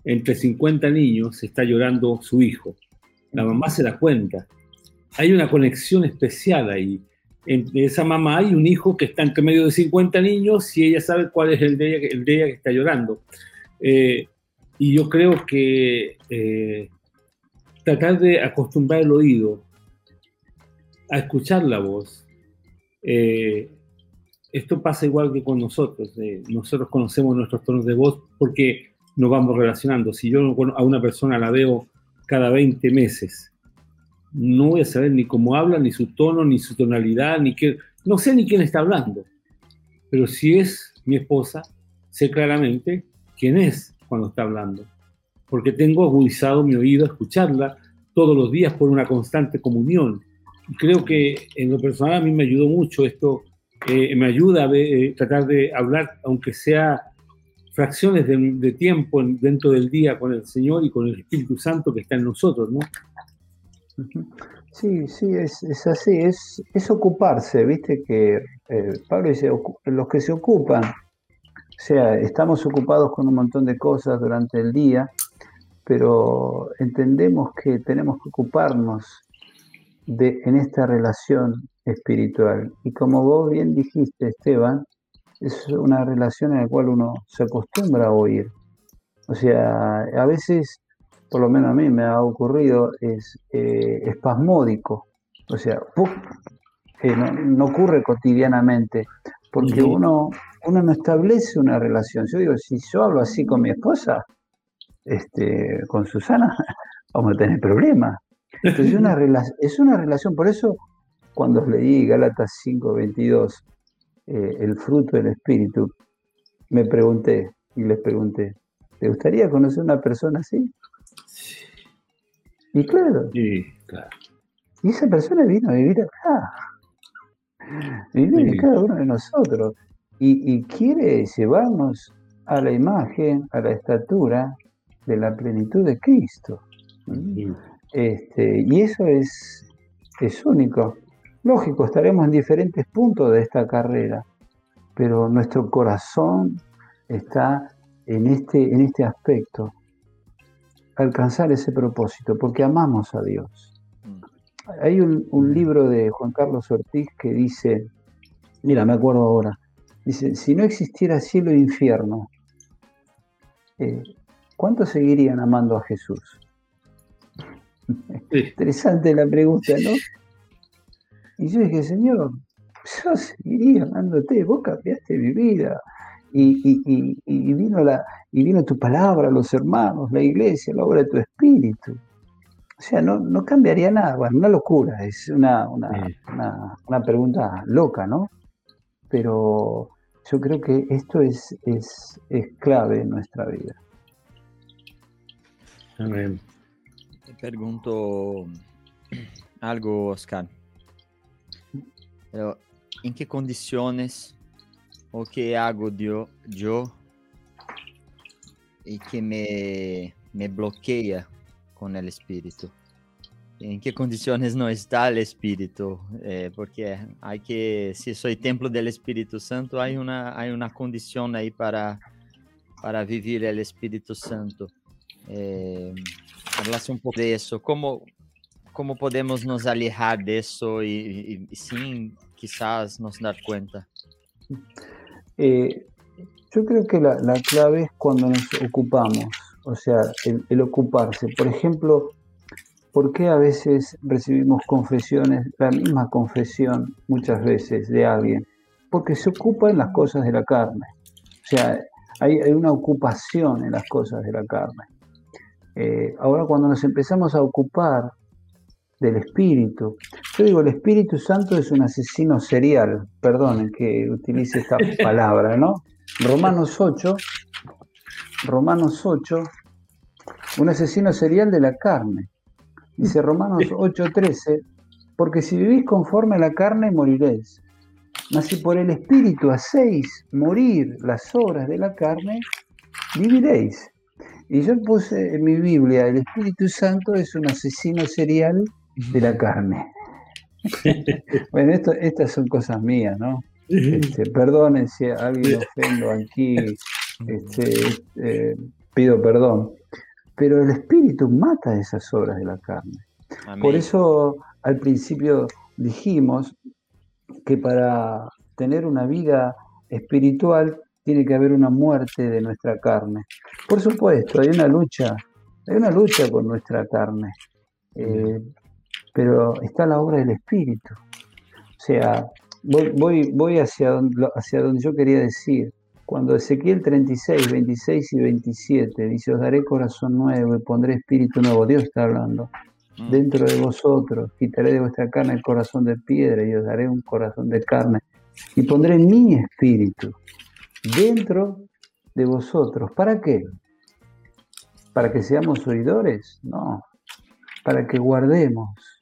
entre 50 niños está llorando su hijo. La mamá se da cuenta. Hay una conexión especial ahí. Entre esa mamá hay un hijo que está entre medio de 50 niños y ella sabe cuál es el de ella, el de ella que está llorando. Eh, y yo creo que eh, tratar de acostumbrar el oído a escuchar la voz eh, esto pasa igual que con nosotros. Eh, nosotros conocemos nuestros tonos de voz porque nos vamos relacionando. Si yo a una persona la veo cada 20 meses, no voy a saber ni cómo habla, ni su tono, ni su tonalidad, ni qué. No sé ni quién está hablando. Pero si es mi esposa, sé claramente quién es cuando está hablando. Porque tengo agudizado mi oído a escucharla todos los días por una constante comunión. creo que en lo personal a mí me ayudó mucho esto eh, me ayuda a eh, tratar de hablar, aunque sea fracciones de, tiempo dentro del día con el Señor y con el Espíritu Santo que está en nosotros, ¿no? Sí, sí, es, así, es, es, ocuparse, viste que eh, Pablo dice, los que se ocupan, o sea, estamos ocupados con un montón de cosas durante el día, pero entendemos que tenemos que ocuparnos de, en esta relación espiritual. Y como vos bien dijiste, Esteban, es una relación en la cual uno se acostumbra a oír. O sea, a veces, por lo menos a mí me ha ocurrido, es eh, espasmódico. O sea, eh, no, ocurre cotidianamente, porque uno, uno no establece una relación. Yo digo, si yo hablo así con mi esposa, este, con Susana, vamos a tener problemas. Entonces es una, es una relación, por eso cuando leí Gálatas 5:22, eh, el fruto del Espíritu, me pregunté y les pregunté, ¿te gustaría conocer una persona así? Y claro. Y esa persona vino a vivir acá. Vive en cada uno de nosotros. Y, quiere llevarnos a la imagen, a la estatura de la plenitud de Cristo. Este, y eso es, es único. Lógico, estaremos en diferentes puntos de esta carrera, pero nuestro corazón está en este, en este aspecto. alcanzar ese propósito, porque amamos a Dios. Mm. Hay un, libro de Juan Carlos Ortiz que dice, mira, me acuerdo ahora, dice, si no existiera cielo e infierno, eh, ¿cuántos seguirían amando a Jesús? Interesante la pregunta, ¿no? Y yo dije, Señor, yo seguiría amándote, vos cambiaste mi vida. Y, vino la, y vino tu palabra, los hermanos, la iglesia, la obra de tu espíritu. O sea, no, no cambiaría nada. Bueno, una locura, es una, una, pregunta loca, ¿no? Pero yo creo que esto es, es, es clave en nuestra vida. Amén. Te pregunto algo, Oscar. ¿En qué condiciones o qué hago yo, yo y que me, me bloquea con el espíritu? ¿En qué condiciones no está el espíritu? Eh, porque hay que, si soy templo del Espíritu Santo, hay una, hay una condición ahí para, para vivir el Espíritu Santo. Eh, hablasse um pouco disso, como, como podemos nos alejar disso e, e, e sim, quizás nos dar cuenta. Eh, yo creo que la, la, clave es cuando nos ocupamos, o sea, el, ocuparse. Por ejemplo, ¿por qué a veces recibimos confesiones, la misma confesión muchas veces de alguien? Porque se ocupa en las cosas de la carne. O sea, hay, hay una ocupación en las cosas de la carne. Eh, ahora cuando nos empezamos a ocupar del Espíritu, yo digo, el Espíritu Santo es un asesino serial, perdonen que utilice esta palabra, ¿no? Romanos 8, Romanos 8, un asesino serial de la carne. Dice Romanos 8:13, porque si vivís conforme a la carne moriréis, mas si por el Espíritu hacéis morir las obras de la carne, viviréis. Y yo puse en mi Biblia, el Espíritu Santo es un asesino serial de la carne. bueno, esto, estas son cosas mías, ¿no? Este, perdonen si alguien ofendo aquí, este, eh, pido perdón. Pero el Espíritu mata esas obras de la carne. Por eso al principio dijimos que para tener una vida espiritual tiene que haber una muerte de nuestra carne. Por supuesto, hay una lucha, hay una lucha con nuestra carne, eh, pero está la obra del Espíritu. O sea, voy, voy, hacia, donde, hacia donde yo quería decir. Cuando Ezequiel 36, 26 y 27 dice, os daré corazón nuevo y pondré espíritu nuevo, Dios está hablando. Mm. Dentro de vosotros quitaré de vuestra carne el corazón de piedra y os daré un corazón de carne y pondré mi espíritu dentro de vosotros. ¿Para qué? ¿Para que seamos oidores? No, para que guardemos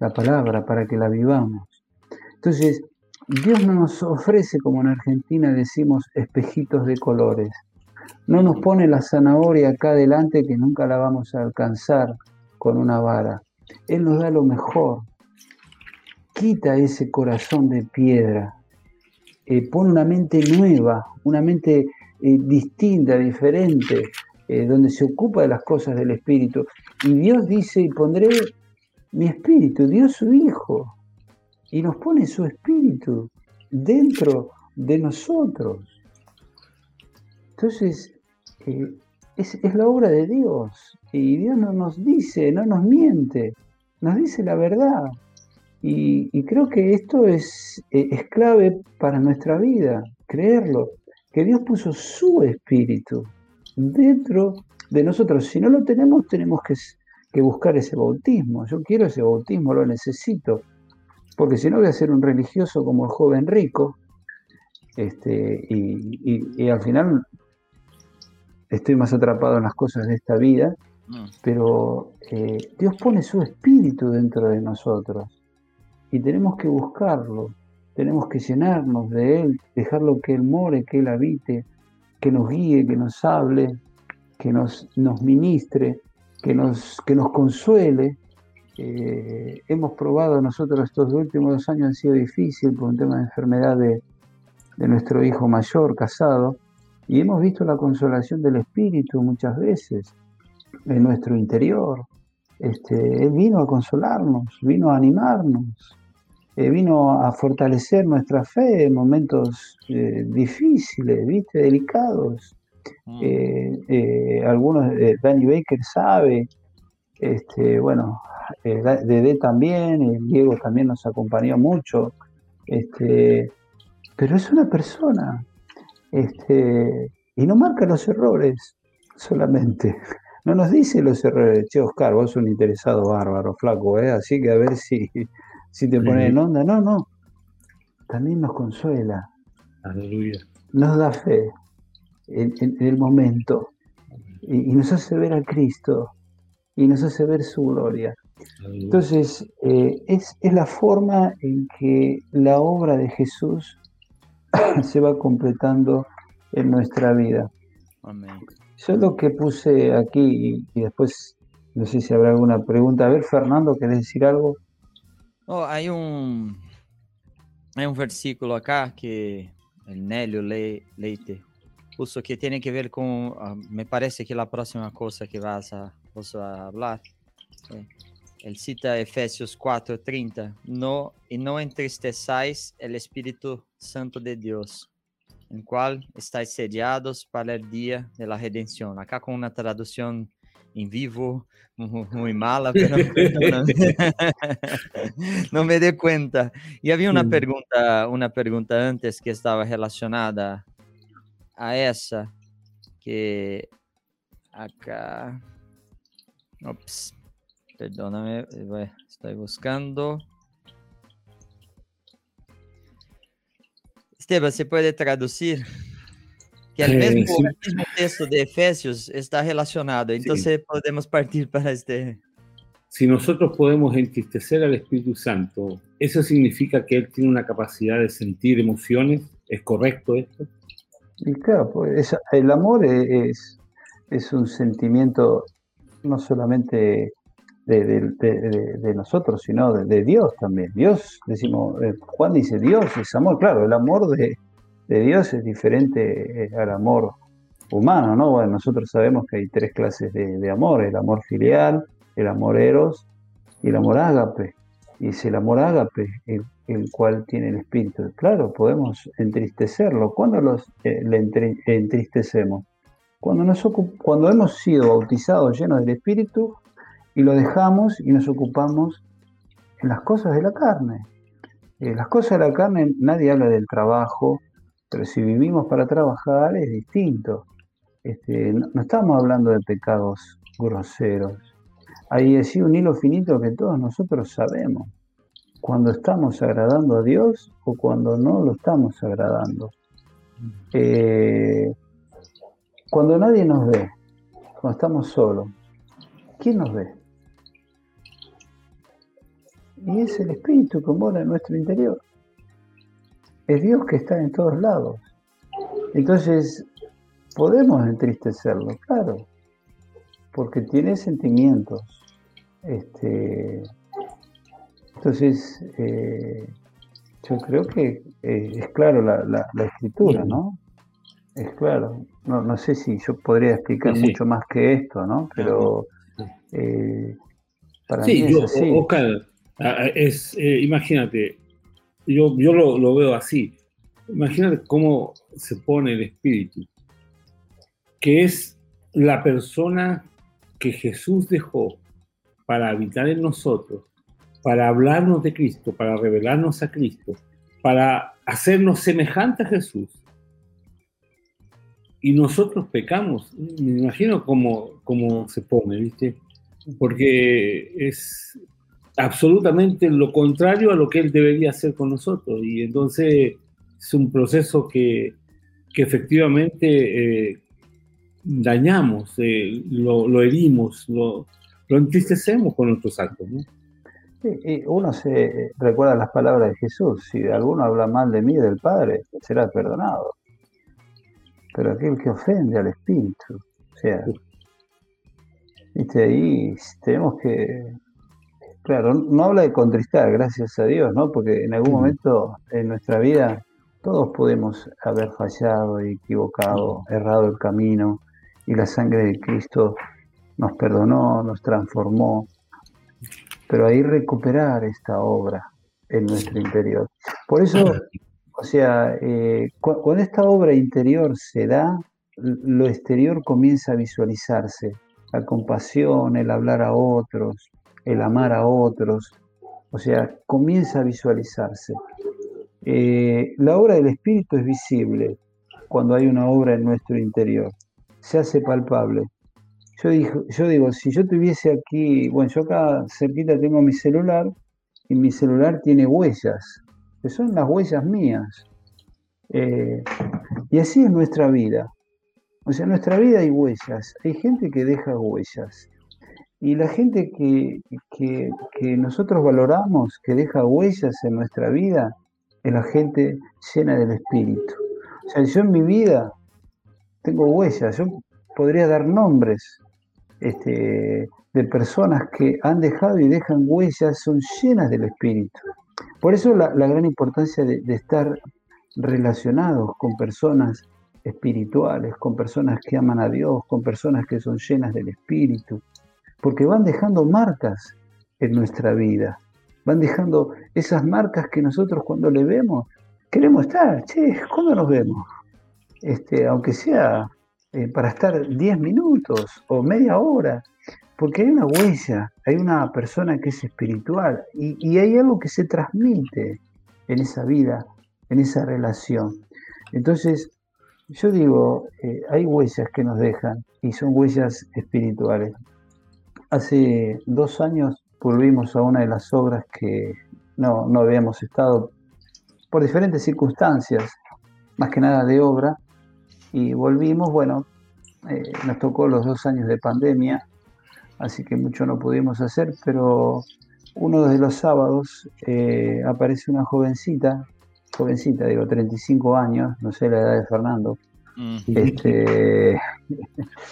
la palabra, para que la vivamos. Entonces, Dios no nos ofrece, como en Argentina decimos, espejitos de colores. No nos pone la zanahoria acá adelante que nunca la vamos a alcanzar con una vara. Él nos da lo mejor. Quita ese corazón de piedra eh, pone una mente nueva, una mente eh, distinta, diferente, eh, donde se ocupa de las cosas del Espíritu. Y Dios dice, y pondré mi Espíritu, Dios su Hijo, y nos pone su Espíritu dentro de nosotros. Entonces, es, es, la obra de Dios, y Dios no nos dice, no nos miente, nos dice la verdad. Y, creo que esto es, eh, es clave para nuestra vida, creerlo, que Dios puso su espíritu dentro de nosotros. Si no lo tenemos, tenemos que, buscar ese bautismo. Yo quiero ese bautismo, lo necesito, porque si no voy a ser un religioso como el joven rico, este, y, al final estoy más atrapado en las cosas de esta vida, mm. pero eh, Dios pone su espíritu dentro de nosotros y tenemos que buscarlo, tenemos que llenarnos de Él, dejarlo que Él more, que Él habite, que nos guíe, que nos hable, que nos, nos ministre, que nos, que nos consuele. Eh, hemos probado nosotros estos últimos dos años han sido difíciles por un tema de enfermedad de, de nuestro hijo mayor casado y hemos visto la consolación del Espíritu muchas veces. en nuestro interior. Este, él vino a consolarnos, vino a animarnos, eh, vino a fortalecer nuestra fe en momentos eh, difíciles, ¿viste? delicados. Mm. Eh, algunos, Danny Baker sabe, este, bueno, Dede también, Diego también nos acompañó mucho, este, pero es una persona, este, y no marca los errores solamente. No nos dice los errores, che, Oscar, vos sos un interesado bárbaro, flaco, ¿eh? así que a ver si, si te pones en onda. No, no. También nos consuela. Aleluya. Nos da fe en, el momento. Y, nos hace ver a Cristo. Y nos hace ver su gloria. Entonces, eh, es, es la forma en que la obra de Jesús se va completando en nuestra vida. Amén. Yo lo que puse aquí y, después no sé si habrá alguna pregunta. A ver, Fernando, ¿querés decir algo? Oh, hay un hay un versículo acá que el Nélio Le, Leite puso que tiene que ver con, uh, me parece que la próxima cosa que vas a, vas a hablar. Eh, él cita Efesios 4:30, no, y no entristeçáis el Espíritu Santo de Dios, en cual estáis sediados para el día de la redención. Acá con una traducción en vivo, muy mala, pero no me di cuenta. Y había una pregunta, una pregunta antes que estaba relacionada a esa, que acá, ops, perdóname, estoy buscando. Esteban, ¿se puede traducir? Que el eh, mismo, texto de Efesios está relacionado, entonces podemos partir para este. Si nosotros podemos entristecer al Espíritu Santo, ¿eso significa que Él tiene una capacidad de sentir emociones? ¿Es correcto esto? Y claro, pues el amor es, es un sentimiento no solamente de, nosotros, sino de, Dios también. Dios, decimos, eh, Juan dice, Dios es amor. Claro, el amor de, Dios es diferente eh, al amor humano, ¿no? Bueno, nosotros sabemos que hay tres clases de, amor, el amor filial, el amor eros y el amor ágape. Es el amor ágape el, el cual tiene el espíritu. Claro, podemos entristecerlo. ¿Cuándo los, eh, le entristecemos? Cuando, nos cuando hemos sido bautizados llenos del espíritu, y lo dejamos y nos ocupamos en las cosas de la carne. Eh, las cosas de la carne, nadie habla del trabajo, pero si vivimos para trabajar es distinto. Este, no, estamos hablando de pecados groseros. Hay así un hilo finito que todos nosotros sabemos. Cuando estamos agradando a Dios o cuando no lo estamos agradando. Eh, cuando nadie nos ve, cuando estamos solos, ¿quién nos ve? y es el Espíritu que mora en nuestro interior. Es Dios que está en todos lados. Entonces, podemos entristecerlo, claro, porque tiene sentimientos. Este, entonces, eh, yo creo que eh, es claro la, escritura, ¿no? Es claro. No, no sé si yo podría explicar mucho más que esto, ¿no? Pero eh, para mí es así. Ah, es, imagínate, yo, yo lo, veo así. Imagínate cómo se pone el espíritu, que es la persona que Jesús dejó para habitar en nosotros, para hablarnos de Cristo, para revelarnos a Cristo, para hacernos semejantes a Jesús. Y nosotros pecamos. Me imagino cómo, cómo se pone, ¿viste? Porque es, absolutamente lo contrario a lo que él debería hacer con nosotros. Y entonces es un proceso que, efectivamente eh, dañamos, eh, lo, herimos, lo, entristecemos con nuestros actos. ¿no? uno se recuerda las palabras de Jesús, si alguno habla mal de mí, del Padre, será perdonado. Pero aquel que ofende al Espíritu, o sea, viste, ahí tenemos que Claro, no habla de contristar, gracias a Dios, ¿no? Porque en algún momento en nuestra vida todos podemos haber fallado, equivocado, errado el camino, y la sangre de Cristo nos perdonó, nos transformó, pero ahí recuperar esta obra en nuestro interior. Por eso, o sea, eh, cuando esta obra interior se da, lo exterior comienza a visualizarse, la compasión, el hablar a otros, el amar a otros, o sea, comienza a visualizarse. Eh, la obra del Espíritu es visible cuando hay una obra en nuestro interior, se hace palpable. Yo, digo, yo digo, si yo tuviese aquí, bueno, yo acá cerquita tengo mi celular y mi celular tiene huellas, que son las huellas mías. Eh, y así es nuestra vida. O sea, en nuestra vida hay huellas, hay gente que deja huellas. Y la gente que, que, nosotros valoramos, que deja huellas en nuestra vida, es la gente llena del Espíritu. O sea, yo en mi vida tengo huellas, yo podría dar nombres este, de personas que han dejado y dejan huellas, son llenas del Espíritu. Por eso la, gran importancia de, estar relacionados con personas espirituales, con personas que aman a Dios, con personas que son llenas del Espíritu, porque van dejando marcas en nuestra vida, van dejando esas marcas que nosotros cuando le vemos queremos estar, che, ¿cuándo nos vemos? Este, aunque sea eh, para estar 10 minutos o media hora, porque hay una huella, hay una persona que es espiritual y, hay algo que se transmite en esa vida, en esa relación. Entonces, yo digo, eh, hay huellas que nos dejan y son huellas espirituales. Hace dos años volvimos a una de las obras que no, no habíamos estado por diferentes circunstancias, más que nada de obra, y volvimos, bueno, eh, nos tocó los dos años de pandemia, así que mucho no pudimos hacer, pero uno de los sábados eh, aparece una jovencita, jovencita, digo, 35 años, no sé la edad de Fernando. Mm. Este...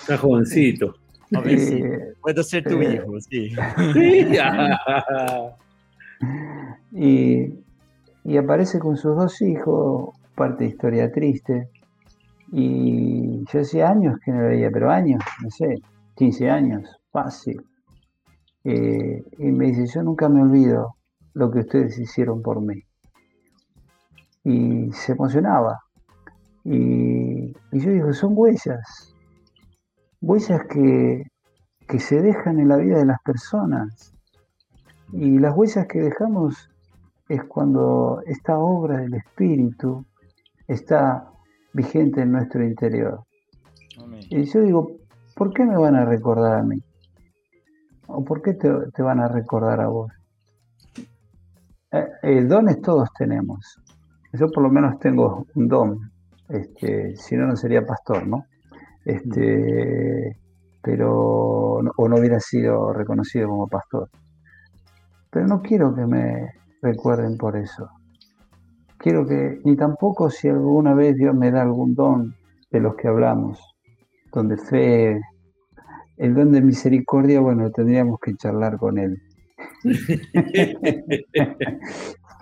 Está jovencito. Eh, Puedo ser tu hijo, sí. y, y aparece con sus dos hijos, parte de historia triste. Y yo hacía años que no lo veía, pero años, no sé, 15 años, fácil. Eh, y me dice, yo nunca me olvido lo que ustedes hicieron por mí. Y se emocionaba. Y, yo digo, son huellas, huellas que, que se dejan en la vida de las personas. Y las huellas que dejamos es cuando esta obra del Espíritu está vigente en nuestro interior. Y yo digo, ¿por qué me van a recordar a mí? ¿O por qué te, van a recordar a vos? Eh, dones todos tenemos. Yo por lo menos tengo un don. Este, si no, no sería pastor, ¿no? Este, pero, o no hubiera sido reconocido como pastor. Pero no quiero que me recuerden por eso quiero que, ni tampoco si alguna vez Dios me da algún don de los que hablamos, don de fe, el don de misericordia, bueno, tendríamos que charlar con él.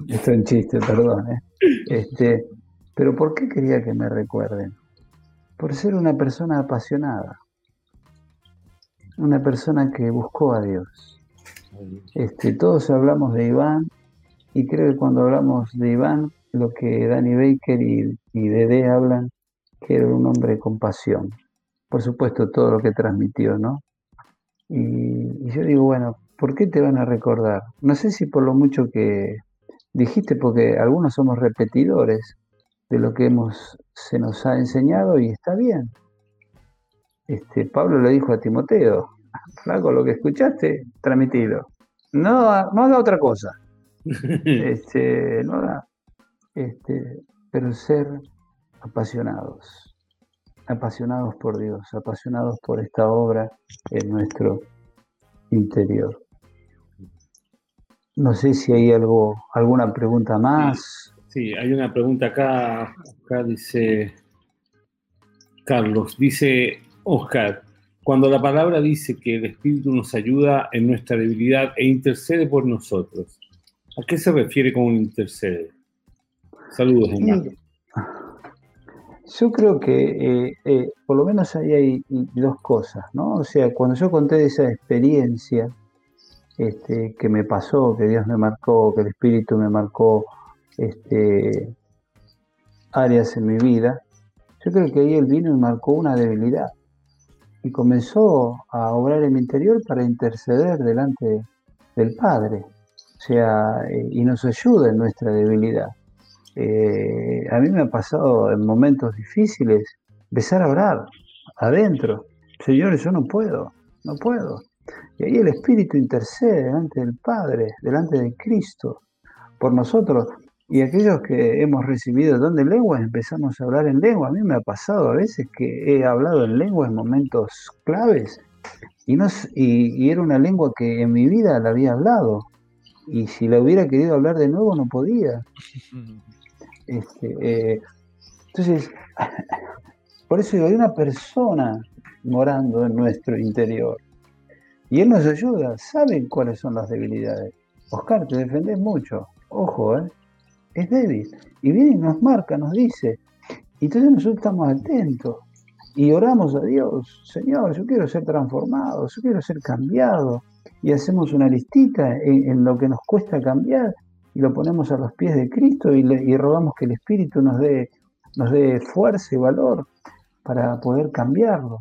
Esto es un chiste, perdón. ¿eh? Este, pero ¿por qué quería que me recuerden? Por ser una persona apasionada, una persona que buscó a Dios. Este, todos hablamos de Iván y creo que cuando hablamos de Iván lo que Danny Baker y, y Dede hablan, que era un hombre con pasión. Por supuesto, todo lo que transmitió, ¿no? Y, yo digo, bueno, ¿por qué te van a recordar? No sé si por lo mucho que dijiste, porque algunos somos repetidores de lo que hemos, se nos ha enseñado y está bien. Este, Pablo le dijo a Timoteo, flaco, lo que escuchaste, transmitido. No, no haga otra cosa. Este, no haga, este, pero ser apasionados, apasionados por Dios, apasionados por esta obra en nuestro interior. No sé si hay algo, alguna pregunta más. Sí, hay una pregunta acá. Acá dice Carlos, dice Oscar, cuando la palabra dice que el Espíritu nos ayuda en nuestra debilidad e intercede por nosotros, ¿a qué se refiere con intercede? Saludos, Yo creo que eh, eh, por lo menos ahí hay dos cosas, ¿no? O sea, cuando yo conté de esa experiencia este, que me pasó, que Dios me marcó, que el Espíritu me marcó este, áreas en mi vida, yo creo que ahí Él vino y marcó una debilidad y comenzó a obrar en mi interior para interceder delante del Padre, o sea, eh, y nos ayuda en nuestra debilidad. Eh, a mí me ha pasado en momentos difíciles empezar a orar adentro. Señores, yo no puedo, no puedo. Y ahí el Espíritu intercede delante del Padre, delante de Cristo, por nosotros. Y aquellos que hemos recibido don de lenguas empezamos a hablar en lengua. A mí me ha pasado a veces que he hablado en lengua en momentos claves y, no, y era una lengua que en mi vida la había hablado. Y si la hubiera querido hablar de nuevo no podía. Este, eh, entonces, por eso digo, hay una persona morando en nuestro interior. Y Él nos ayuda, sabe cuáles son las debilidades. Oscar, te defendés mucho. Ojo, ¿eh? es débil. Y viene y nos marca, nos dice. Entonces nosotros estamos atentos y oramos a Dios. Señor, yo quiero ser transformado, yo quiero ser cambiado. Y hacemos una listita en lo que nos cuesta cambiar y lo ponemos a los pies de Cristo y, rogamos que el Espíritu nos dé, nos dé fuerza y valor para poder cambiarlo.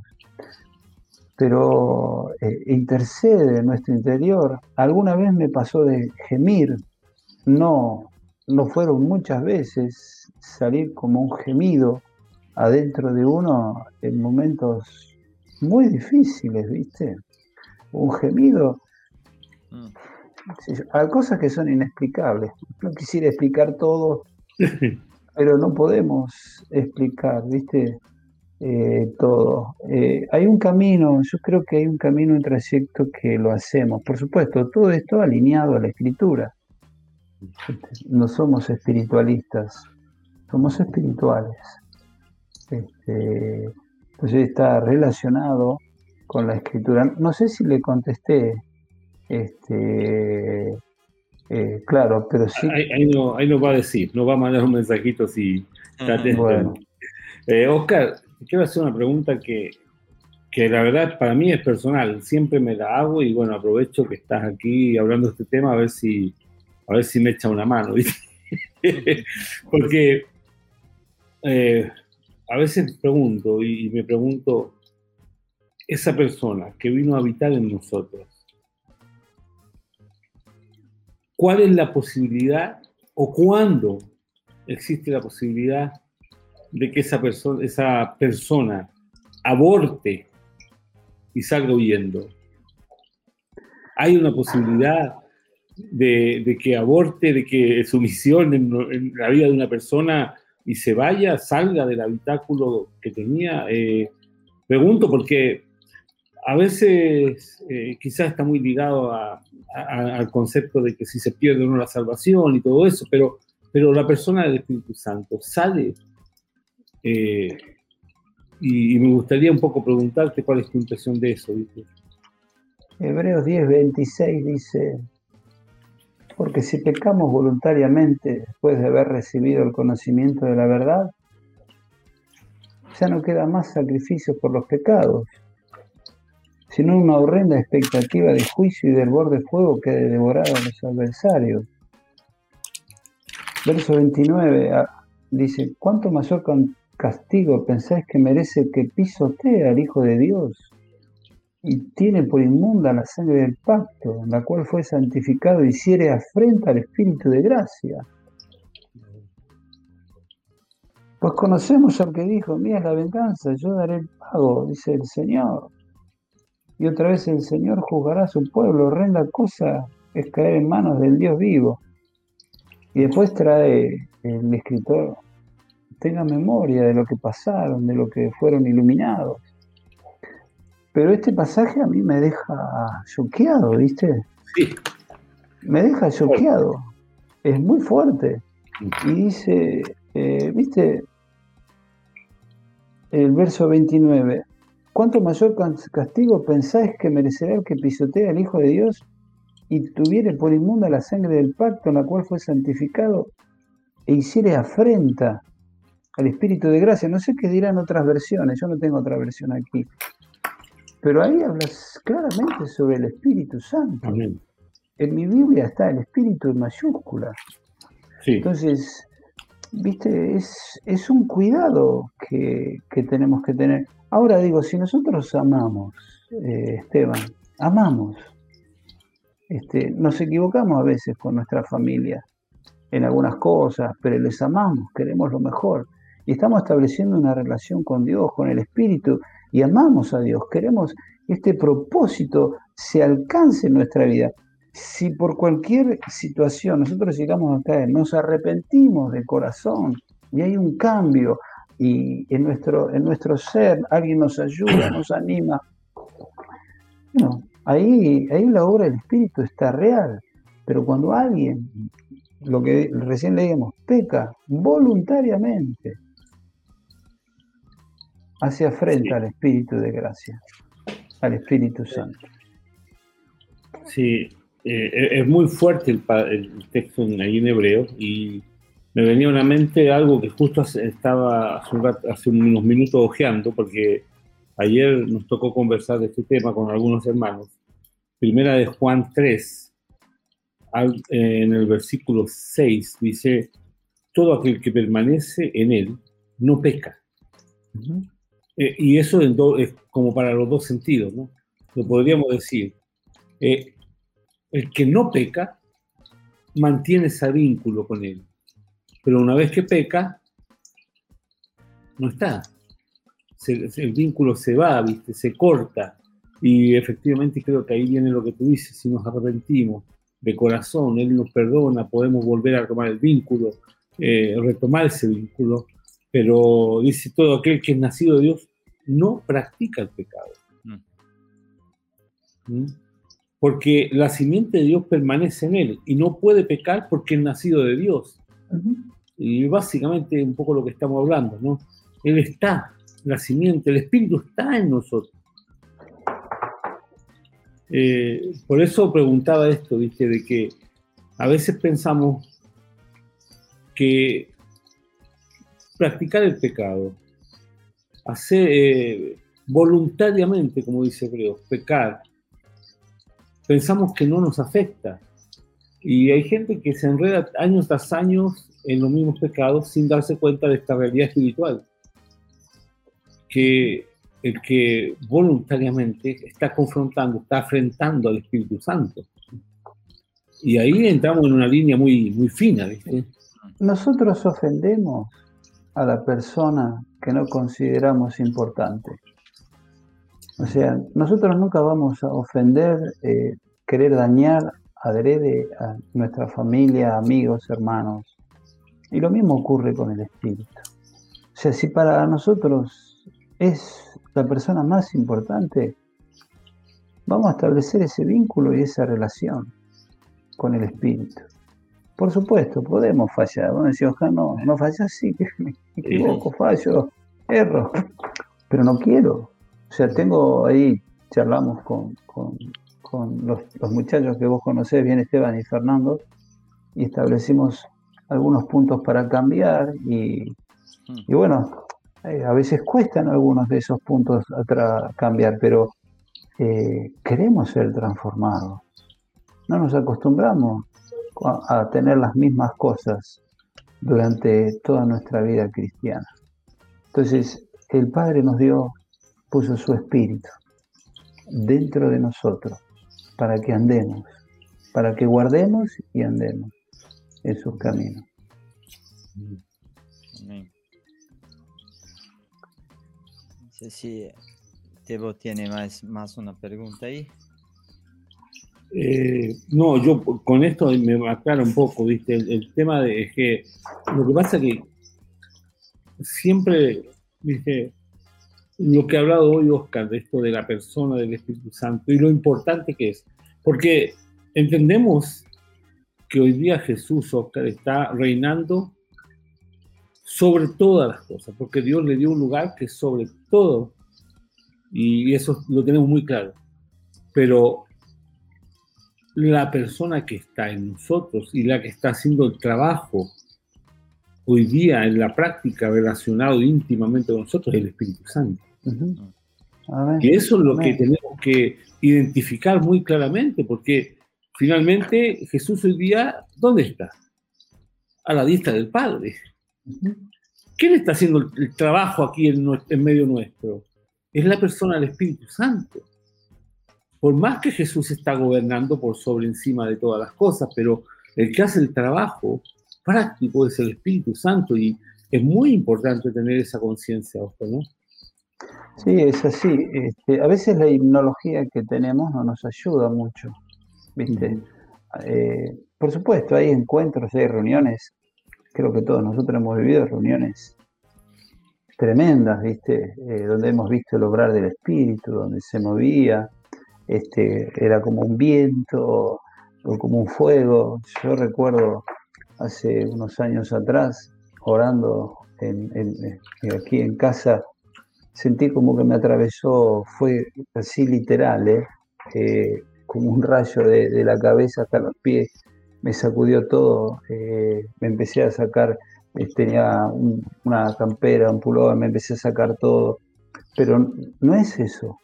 Pero eh, intercede en nuestro interior. Alguna vez me pasó de gemir, no, no fueron muchas veces salir como un gemido adentro de uno en momentos muy difíciles, ¿viste? Un gemido. Hay cosas que son inexplicables. No quisiera explicar todo, pero no podemos explicar, ¿viste? Eh, todo. Eh, hay un camino, yo creo que hay un camino, un trayecto que lo hacemos. Por supuesto, todo esto alineado a la escritura. No somos espiritualistas, somos espirituales. Este, entonces está relacionado con la escritura. No sé si le contesté este, eh, claro, pero sí. Ahí, no, ahí va a decir, no va a mandar un mensajito si está bueno. Eh, Oscar, quiero hacer una pregunta que, que la verdad para mí es personal, siempre me la hago y bueno, aprovecho que estás aquí hablando de este tema a ver si, a ver si me echa una mano, porque eh, a veces pregunto y me pregunto, esa persona que vino a habitar en nosotros, ¿Cuál es la posibilidad o cuándo existe la posibilidad de que esa, persona, esa persona aborte y salga huyendo? ¿Hay una posibilidad de, que aborte, de que su misión en, la vida de una persona y se vaya, salga del habitáculo que tenía? Eh, pregunto porque a veces eh, quizás está muy ligado al concepto de que si se pierde uno la salvación y todo eso, pero, pero la persona del Espíritu Santo sale. Eh, y, me gustaría un poco preguntarte cuál es tu impresión de eso. Hebreos 10, 26 dice, porque si pecamos voluntariamente después de haber recibido el conocimiento de la verdad, ya no queda más sacrificio por los pecados sino una horrenda expectativa de juicio y del borde fuego que ha devorado a los adversarios. Verso 29 ah, dice, ¿cuánto mayor castigo pensáis que merece que pisotee al Hijo de Dios y tiene por inmunda la sangre del pacto, en la cual fue santificado y hiciere afrenta al Espíritu de gracia? Pues conocemos al que dijo, mía es la venganza, yo daré el pago, dice el Señor. Y otra vez el Señor juzgará a su pueblo. Horrenda cosa es caer en manos del Dios vivo. Y después trae el escritor, tenga memoria de lo que pasaron, de lo que fueron iluminados. Pero este pasaje a mí me deja choqueado, ¿viste? Sí. Me deja choqueado. Es muy fuerte. Y dice, eh, ¿viste? El verso 29. ¿Cuánto mayor castigo pensáis que merecerá el que pisotea al Hijo de Dios y tuviere por inmunda la sangre del pacto en la cual fue santificado e hiciere afrenta al Espíritu de gracia. No sé qué dirán otras versiones, yo no tengo otra versión aquí. Pero ahí hablas claramente sobre el Espíritu Santo. En mi Biblia está el Espíritu en mayúscula. Entonces, viste, es, es un cuidado que, tenemos que tener. Ahora digo, si nosotros amamos, eh, Esteban, amamos, este, nos equivocamos a veces con nuestra familia en algunas cosas, pero les amamos, queremos lo mejor. Y estamos estableciendo una relación con Dios, con el Espíritu, y amamos a Dios. Queremos que este propósito se alcance en nuestra vida. Si por cualquier situación nosotros llegamos a caer, nos arrepentimos de corazón y hay un cambio y en nuestro, en nuestro ser alguien nos ayuda, nos anima, bueno, ahí, ahí la obra del Espíritu está real. Pero cuando alguien, lo que recién leíamos, peca voluntariamente, hace afrenta al Espíritu de gracia, al Espíritu Santo. Sí, eh, es muy fuerte el, texto ahí en hebreo y me venía a la mente algo que justo estaba hace, unos minutos ojeando, porque ayer nos tocó conversar de este tema con algunos hermanos. Primera de Juan 3, en el versículo 6, dice, todo aquel que permanece en él no peca. Eh, y eso es como para los dos sentidos, ¿no? Lo podríamos decir. Eh, el que no peca mantiene ese vínculo con él. Pero una vez que peca, no está. el vínculo se va, ¿viste? se corta. Y efectivamente creo que ahí viene lo que tú dices, si nos arrepentimos de corazón, Él nos perdona, podemos volver a tomar el vínculo, eh, retomar ese vínculo, pero dice todo aquel que es nacido de Dios no practica el pecado. Mm. ¿Mm? Porque la simiente de Dios permanece en él y no puede pecar porque es nacido de Dios. Y básicamente un poco lo que estamos hablando, ¿no? Él está, la simiente, el Espíritu está en nosotros. Eh, por eso preguntaba esto, ¿viste? De que a veces pensamos que practicar el pecado, hacer eh, voluntariamente, como dice Hebreo, pecar, pensamos que no nos afecta. Y hay gente que se enreda años tras años en los mismos pecados sin darse cuenta de esta realidad espiritual. Que el que voluntariamente está confrontando, está afrentando al Espíritu Santo. Y ahí entramos en una línea muy, muy fina. Nosotros ofendemos a la persona que no consideramos importante. O sea, nosotros nunca vamos a ofender, eh, querer dañar, adrede a nuestra familia, amigos, hermanos. Y lo mismo ocurre con el espíritu. O sea, si para nosotros es la persona más importante, vamos a establecer ese vínculo y esa relación con el espíritu. Por supuesto, podemos fallar. Bueno, decir, ojalá no, no fallas, sí, me equivoco, fallo, erro, pero no quiero. O sea, tengo ahí, charlamos con, los, los, muchachos que vos conocés, bien Esteban y Fernando, y establecimos algunos puntos para cambiar y, hmm. y bueno, eh, a veces cuestan algunos de esos puntos a cambiar, pero eh, queremos ser transformados. No nos acostumbramos a, tener las mismas cosas durante toda nuestra vida cristiana. Entonces, el Padre nos dio, puso su espíritu dentro de nosotros para que andemos, para que guardemos y andemos en sus caminos. sé si Tebo tiene más, más una pregunta ahí. Eh, no, yo con esto me aclaro un poco, ¿viste? El, tema de es que lo que pasa es que siempre, ¿viste? Lo que ha hablado hoy Oscar de esto de la persona del Espíritu Santo y lo importante que es, porque entendemos que hoy día Jesús, Oscar, está reinando sobre todas las cosas, porque Dios le dio un lugar que sobre todo, y eso lo tenemos muy claro. Pero la persona que está en nosotros y la que está haciendo el trabajo hoy día en la práctica relacionado íntimamente con nosotros es el Espíritu Santo. Y eso es lo que tenemos que identificar muy claramente, porque finalmente Jesús hoy día, ¿dónde está? A la diestra del Padre. ¿Quién está haciendo el trabajo aquí en, en medio nuestro? Es la persona del Espíritu Santo. Por más que Jesús está gobernando por sobre encima de todas las cosas, pero el que hace el trabajo práctico es el Espíritu Santo y es muy importante tener esa conciencia, ¿no? Sí, es así. Este, a veces la hipnología que tenemos no nos ayuda mucho, ¿viste? Eh, por supuesto, hay encuentros, hay reuniones, creo que todos nosotros hemos vivido reuniones tremendas, ¿viste? Eh, donde hemos visto el obrar del Espíritu, donde se movía, este, era como un viento o como un fuego. Yo recuerdo hace unos años atrás, orando aquí en casa, sentí como que me atravesó, fue así literal, ¿eh? Eh, como un rayo de, la cabeza hasta los pies, me sacudió todo, eh, me empecé a sacar, tenía una campera, un pullover, me empecé a sacar todo, pero no es eso,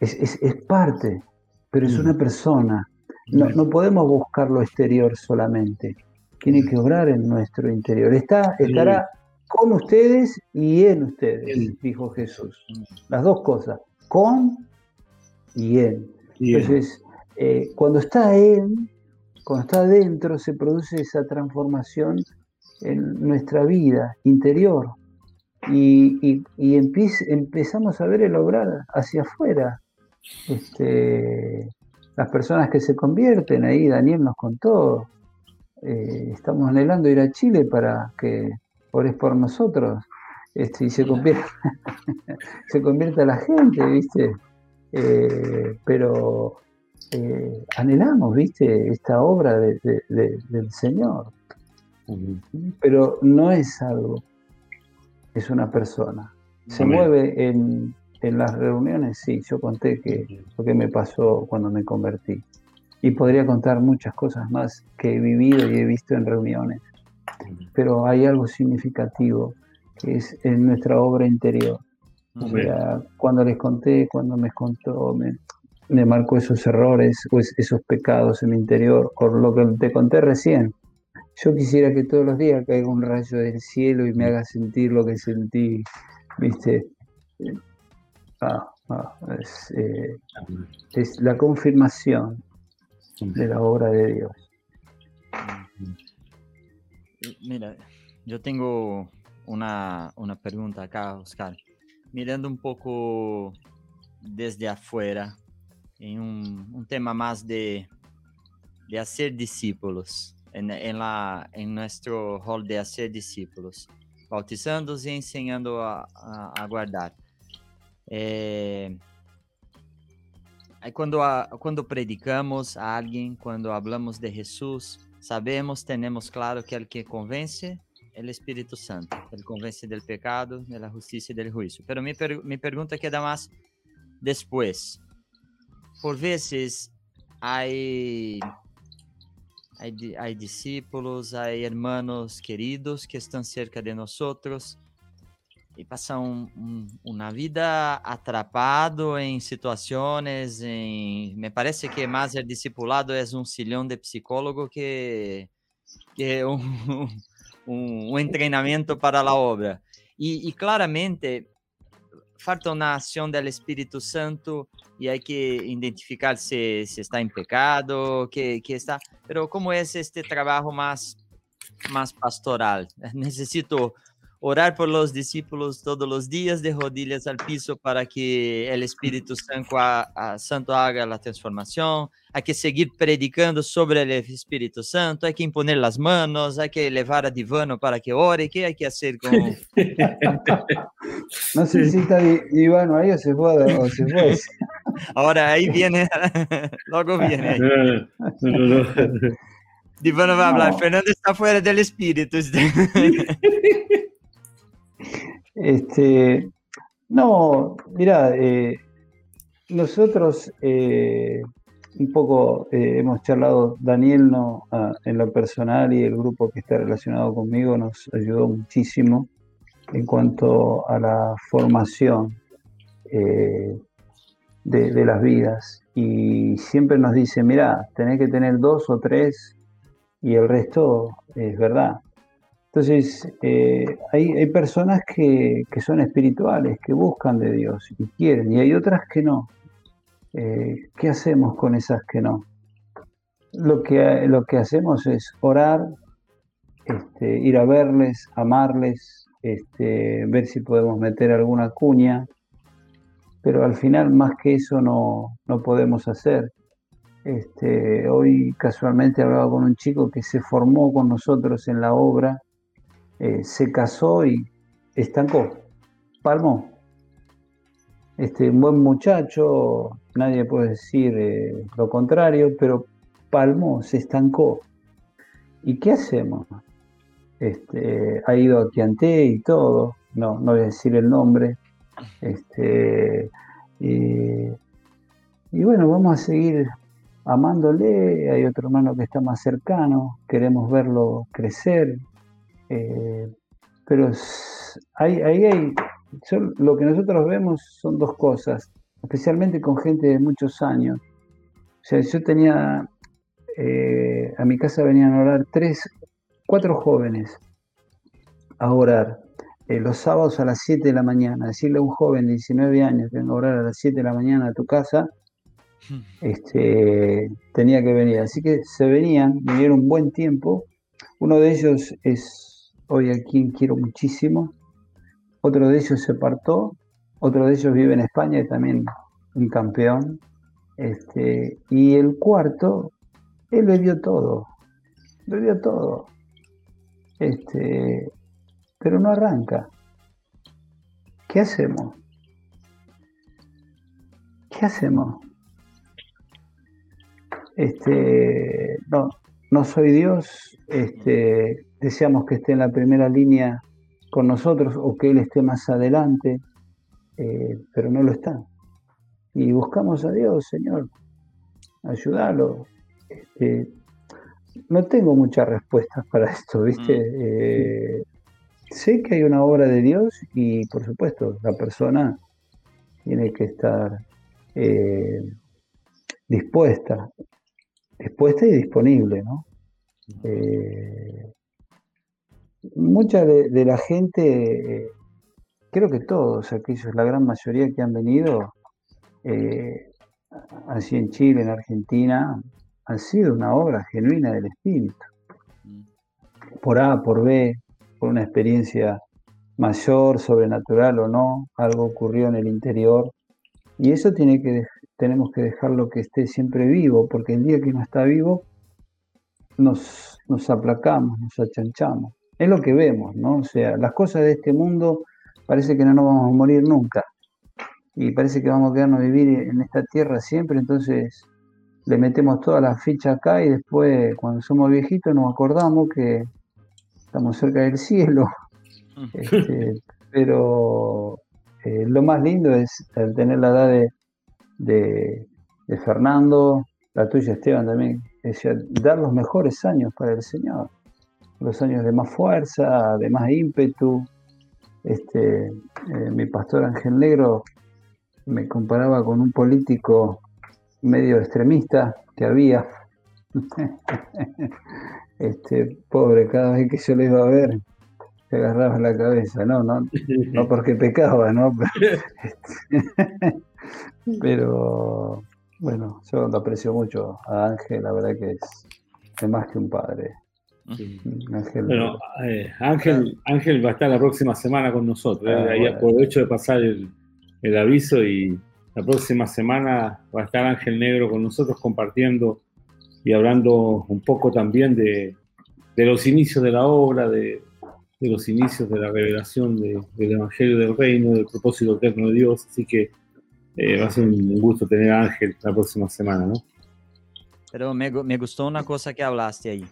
es, parte, pero es una persona, no, no podemos buscar lo exterior solamente, tiene que obrar en nuestro interior, Está, estará con ustedes y en ustedes, dijo Jesús. Las dos cosas, con y en. Entonces, eh, cuando está en, cuando está adentro, se produce esa transformación en nuestra vida interior. Y, empezamos a ver el obrar hacia afuera. Este, las personas que se convierten, ahí Daniel nos contó, eh, estamos anhelando ir a Chile para que ores por nosotros, este, y se convierte, se convierte a la gente, ¿viste? Eh, pero eh, anhelamos, ¿viste? Esta obra del Señor. Pero no es algo, es una persona. Se mueve en, en, las reuniones, sí, yo conté que lo que me pasó cuando me convertí. Y podría contar muchas cosas más que he vivido y he visto en reuniones pero hay algo significativo que es en nuestra obra interior. O sea, cuando les conté, cuando me contó, me, me marcó esos errores o esos pecados en mi interior, por lo que te conté recién. Yo quisiera que todos los días caiga un rayo del cielo y me haga sentir lo que sentí, ¿viste? Ah, ah, es, eh, es la confirmación de la obra de Dios. Mira, yo tengo una, pregunta acá, Oscar. Mirando un poco desde afuera, en un, tema más de, hacer discípulos, en, la, en nuestro rol de hacer discípulos, bautizando y enseñando a, a, guardar. Eh, cuando, cuando predicamos a alguien, cuando hablamos de Jesús, Sabemos, tenemos claro que el que convence é o Espírito Santo. Ele convence do pecado, da justiça e do juízo. Pero mi, per mi pergunta queda mais depois. Por vezes, há, há discípulos, há hermanos queridos que estão cerca de nós e passam um, um, uma vida atrapado em situações, em... me parece que mais o discipulado é um silhão de psicólogo que, que um, um, um treinamento para a obra. E, e, claramente falta uma ação do Espírito Santo e há que identificar se, se está em pecado, que, que está... Mas como é este trabalho mais, mais pastoral? Necessito orar por los discípulos todos los días de rodillas al piso para que el Espíritu Santo, Santo haga la transformación, hay que seguir predicando sobre el Espíritu Santo, hay que imponer las manos, hay que llevar a divano para que ore, ¿qué hay que hacer con...? no sé si está divano ahí o se fue. O se fue. Ahora ahí viene, luego viene. Divano va a hablar, Fernando está fuera del espíritu. Este, no, mira, eh, nosotros, eh, un poco eh, hemos charlado, Daniel no, ah, en lo personal y el grupo que está relacionado conmigo nos ayudó muchísimo en cuanto a la formación eh, de, las vidas. Y siempre nos dice, mira, tenés que tener dos o tres y el resto es verdad. Entonces, eh, hay, hay, personas que, que, son espirituales, que buscan de Dios y quieren, y hay otras que no. Eh, ¿Qué hacemos con esas que no? Lo que, lo que hacemos es orar, este, ir a verles, amarles, este, ver si podemos meter alguna cuña, pero al final más que eso no, podemos hacer. Este, hoy casualmente hablaba con un chico que se formó con nosotros en la obra, eh, se casó y estancó, palmó. Este, un buen muchacho, nadie puede decir eh, lo contrario, pero palmó, se estancó. ¿Y qué hacemos? Este, ha ido a Quianté y todo, no, no voy a decir el nombre. Este, y, bueno, vamos a seguir amándole. Hay otro hermano que está más cercano, queremos verlo crecer. Eh, pero ahí hay, hay, lo que nosotros vemos son dos cosas, especialmente con gente de muchos años. O sea, yo tenía, eh, a mi casa venían a orar tres, cuatro jóvenes a orar. Eh, los sábados a las 7 de la mañana, decirle a un joven de 19 años que venga a orar a las 7 de la mañana a tu casa, este, tenía que venir. Así que se venían, vinieron un buen tiempo. Uno de ellos es hoy a quien quiero muchísimo, otro de ellos se partó, otro de ellos vive en España y también un campeón. Este, y el cuarto, él lo dio todo, lo dio todo. Este, pero no arranca. ¿Qué hacemos? ¿Qué hacemos? Este, no, no soy Dios, este, deseamos que esté en la primera línea con nosotros o que Él esté más adelante, eh, pero no lo está. Y buscamos a Dios, Señor, ayúdalo. Este, no tengo muchas respuestas para esto, ¿viste? Mm. Eh, sé que hay una obra de Dios y por supuesto la persona tiene que estar eh, dispuesta, dispuesta y disponible, ¿no? Eh, mucha de, la gente, eh, creo que todos aquellos, la gran mayoría que han venido, así en Chile, en Argentina, han sido una obra genuina del Espíritu. Mm. Por A, por B, por una experiencia mayor, sobrenatural o no, algo ocurrió en el interior. Y eso tiene que, tenemos que dejarlo que esté siempre vivo, porque el día que no está vivo, nos, nos aplacamos, nos achanchamos. Es lo que vemos, ¿no? O sea, las cosas de este mundo parece que no nos vamos a morir nunca. Y parece que vamos a quedarnos a vivir en esta tierra siempre, entonces le metemos toda la ficha acá y después cuando somos viejitos nos acordamos que estamos cerca del cielo. Este, pero eh, lo más lindo es el tener la edad de, Fernando, la tuya Esteban también, es dar los mejores años para el Señor, los años de más fuerza, de más ímpetu. Este, eh, mi pastor Ángel Negro me comparaba con un político medio extremista que había. este, pobre, cada vez que yo le iba a ver, se agarraba la cabeza, no, no, no porque pecaba, ¿no? Pero, bueno, yo lo aprecio mucho a Ángel, la verdad que es, más que un padre. Ángel, bueno, eh, Ángel, Ángel va a estar la próxima semana con nosotros. Ah, ahí aprovecho de pasar el, el aviso y la próxima semana va a estar Ángel Negro con nosotros compartiendo y hablando un poco también de, los inicios de la obra, de, los inicios de la revelación del Evangelio del Reino, del propósito eterno de Dios. Así que eh, va a ser un gusto tener a Ángel la próxima semana, ¿no? Pero me, me gustó una cosa que hablaste ahí,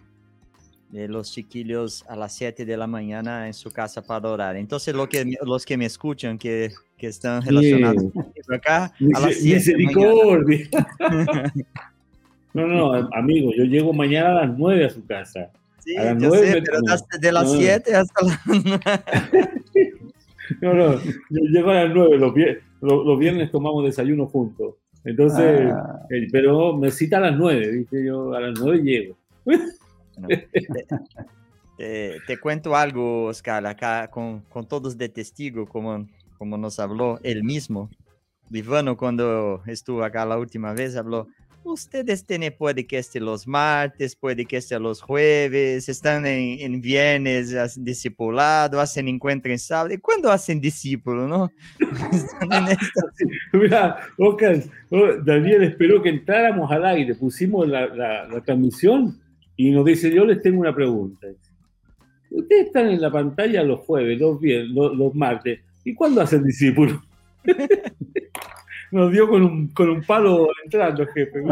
de los chiquillos a las 7 de la mañana en su casa para orar. Entonces, lo que, los que me escuchan, que, que están relacionados acá, a las 7 de la mañana. No, no, amigo, yo llego mañana a las 9 a su casa. Sí, A las yo nueve sé, me- pero no, de las no. 7 hasta las No, no, yo llego a las 9, los, vier- los, los viernes tomamos desayuno juntos. Entonces, Ah, eh, pero me cita a las 9, ¿viste? Yo a las 9 llego. No. Te, te- cuento algo, Oscar, acá con, con todos de testigo, como, como nos habló él mismo. Vivano, cuando estuvo acá la última vez, habló, ustedes tienen podcast los martes, podcast los jueves, están en, en viernes discipulado, hacen encuentro en sábado. ¿Y cuándo hacen discípulo, no? Mira, Oscar, oh, Daniel esperó que entráramos al aire, pusimos la, la- la transmisión y nos dice, yo les tengo una pregunta. Ustedes están en la pantalla los jueves, los viernes, los, los martes, ¿y cuándo hacen discípulos? Nos dio con un, con un palo entrando, jefe.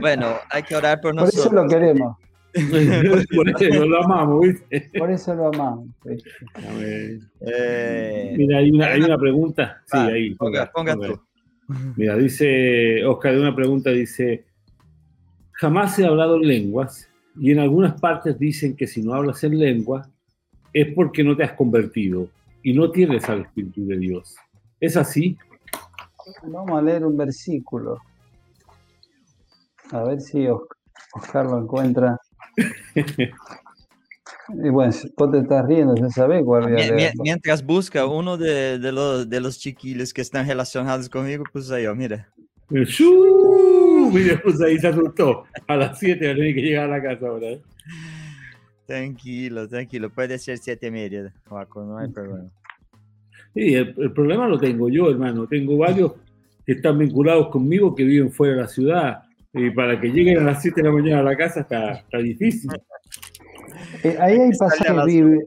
Bueno, hay que orar por por eso nosotros. lo queremos, Por eso lo amamos, ¿viste? por eso lo amamos. A ver. Eh, Mira, hay una, hay una pregunta. Sí, ahí. ponga, ponga ponga. tú. Mira, dice Oscar, una pregunta dice, jamás he hablado en lenguas y en algunas partes dicen que si no hablas en lengua es porque no te has convertido y no tienes al Espíritu de Dios. ¿Es así? Vamos a leer un versículo. A ver si Os- Oscar lo encuentra. Y bueno, vos te estás riendo, ya sabés cuál voy a Mie- mie- leer. Mientras busca uno de, de los, de los chiquillos que están relacionados conmigo, pues ahí, mira. ¡Shuu! Mira, pues ahí se asustó. A las 7 va a tener que llegar a la casa ahora. ¿eh? Tranquilo, tranquilo. Puede ser siete y media, Juaco, no hay problema. Sí, el, el problema lo tengo yo, hermano. Tengo varios que están vinculados conmigo que viven fuera de la ciudad. Y para que lleguen a las 7 de la mañana a la casa está, está difícil. Eh, ahí hay pasajes.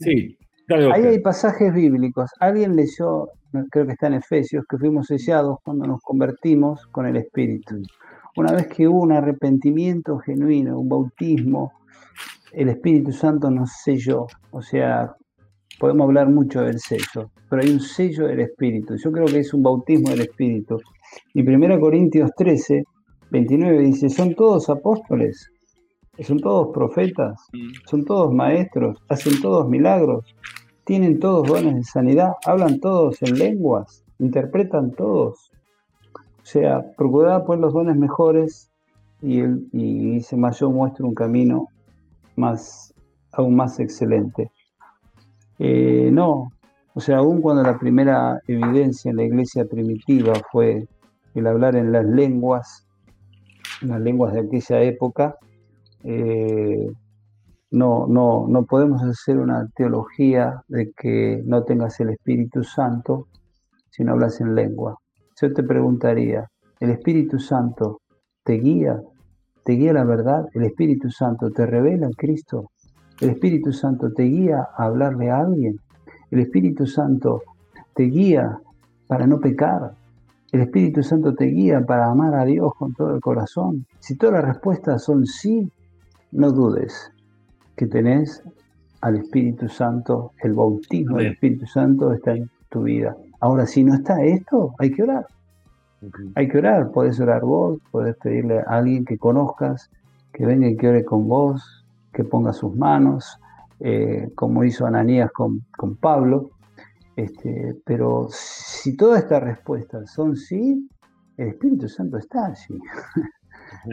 Sí, Ahí hay pasajes bíblicos. Alguien leyó, creo que está en Efesios, que fuimos sellados cuando nos convertimos con el Espíritu. Una vez que hubo un arrepentimiento genuino, un bautismo, el Espíritu Santo nos selló. O sea, podemos hablar mucho del sello, pero hay un sello del Espíritu. Yo creo que es un bautismo del Espíritu. Y 1 Corintios 13, 29 dice, son todos apóstoles, son todos profetas, son todos maestros, hacen todos milagros, tienen todos dones de sanidad, hablan todos en lenguas, interpretan todos. O sea, procurad pues los dones mejores y, él, y dice, más yo muestro un camino más, aún más excelente. Eh, no, o sea, aún cuando la primera evidencia en la iglesia primitiva fue el hablar en las lenguas, en las lenguas de aquella época, eh, no, no, no podemos hacer una teología de que no tengas el Espíritu Santo si no hablas en lengua. Yo te preguntaría, ¿el Espíritu Santo te guía? ¿Te guía la verdad? ¿El Espíritu Santo te revela a Cristo? ¿El Espíritu Santo te guía a hablarle a alguien? ¿El Espíritu Santo te guía para no pecar? ¿El Espíritu Santo te guía para amar a Dios con todo el corazón? Si todas las respuestas son sí, no dudes que tenés al Espíritu Santo, el bautismo del. Espíritu Santo está en tu vida. Ahora, si no está esto, hay que orar. Hay que orar. Podés orar vos, podés pedirle a alguien que conozcas, que venga y que ore con vos, que ponga sus manos, eh, como hizo Ananías con, con Pablo. Este, pero si todas estas respuestas son sí, el Espíritu Santo está allí.